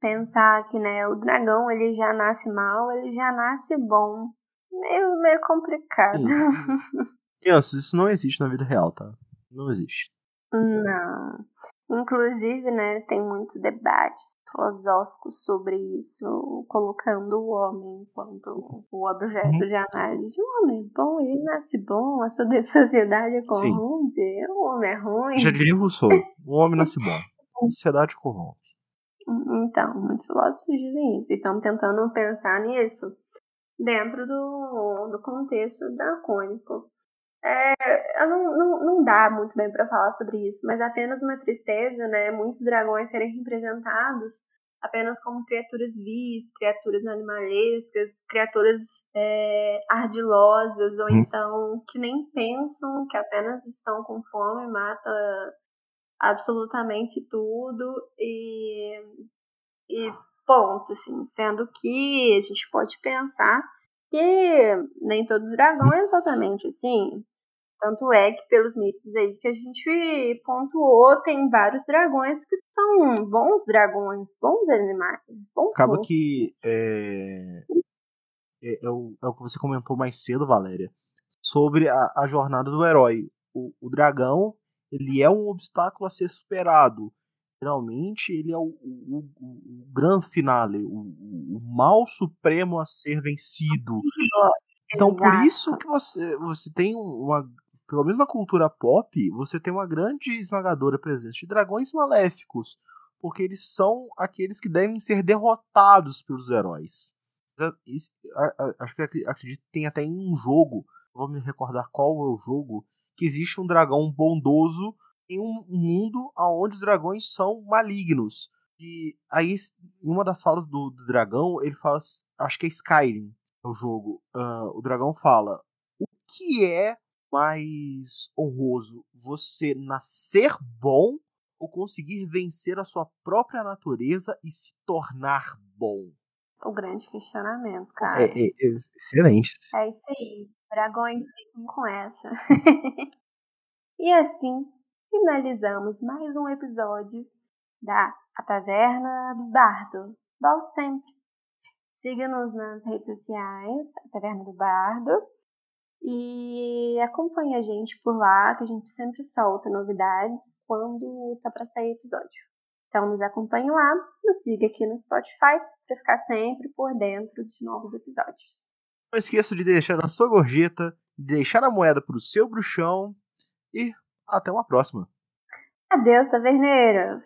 Pensar que, né, o dragão ele já nasce mal, ele já nasce bom. Meio, meio complicado. Crianças, isso não existe na vida real, tá? Não existe. Não. Inclusive, né, tem muitos debates filosóficos sobre isso, colocando o homem enquanto o objeto uhum. de análise. O homem é bom, ele nasce bom, a sociedade é corrompe, Sim. o homem é ruim. Já diria Rousseau, o homem nasce bom, a sociedade corrompe. Então, muitos filósofos dizem isso, e estamos tentando pensar nisso dentro do, do contexto dracônico. É, não, não, não dá muito bem para falar sobre isso, mas apenas uma tristeza, né? Muitos dragões serem representados apenas como criaturas vis, criaturas animalescas, criaturas é, ardilosas, ou hum. então que nem pensam, que apenas estão com fome, mata absolutamente tudo e, e ponto, assim, sendo que a gente pode pensar que nem todo dragão é exatamente assim. Tanto é que pelos mitos aí que a gente pontuou, tem vários dragões que são bons dragões, bons animais. Bons Acaba que é, é, é, o, é o que você comentou mais cedo, Valéria, sobre a, a jornada do herói. O, o, dragão, ele é um obstáculo a ser superado. Geralmente, ele é o, o, o, o grande finale, o, o mal supremo a ser vencido. Então, por isso que você, você tem uma pelo menos na cultura pop, você tem uma grande esmagadora presença de dragões maléficos, porque eles são aqueles que devem ser derrotados pelos heróis. Acho que acredito tem até em um jogo, vou me recordar qual é o jogo, que existe um dragão bondoso em um mundo onde os dragões são malignos. E aí, em uma das falas do, do dragão, ele fala, acho que é Skyrim, o jogo. Uh, o dragão fala: O que é mais honroso você nascer bom ou conseguir vencer a sua própria natureza e se tornar bom? O grande questionamento, cara. É, é, é excelente. É isso aí. Dragões fiquem com essa. e assim, finalizamos mais um episódio da A Taverna do Bardo. Volte sempre. Siga-nos nas redes sociais, A Taverna do Bardo. E acompanhe a gente por lá, que a gente sempre solta novidades quando tá para sair episódio. Então nos acompanhe lá, nos siga aqui no Spotify para ficar sempre por dentro de novos episódios. Não esqueça de deixar a sua gorjeta, deixar a moeda para o seu bruxão e até uma próxima. Adeus, taverneiros!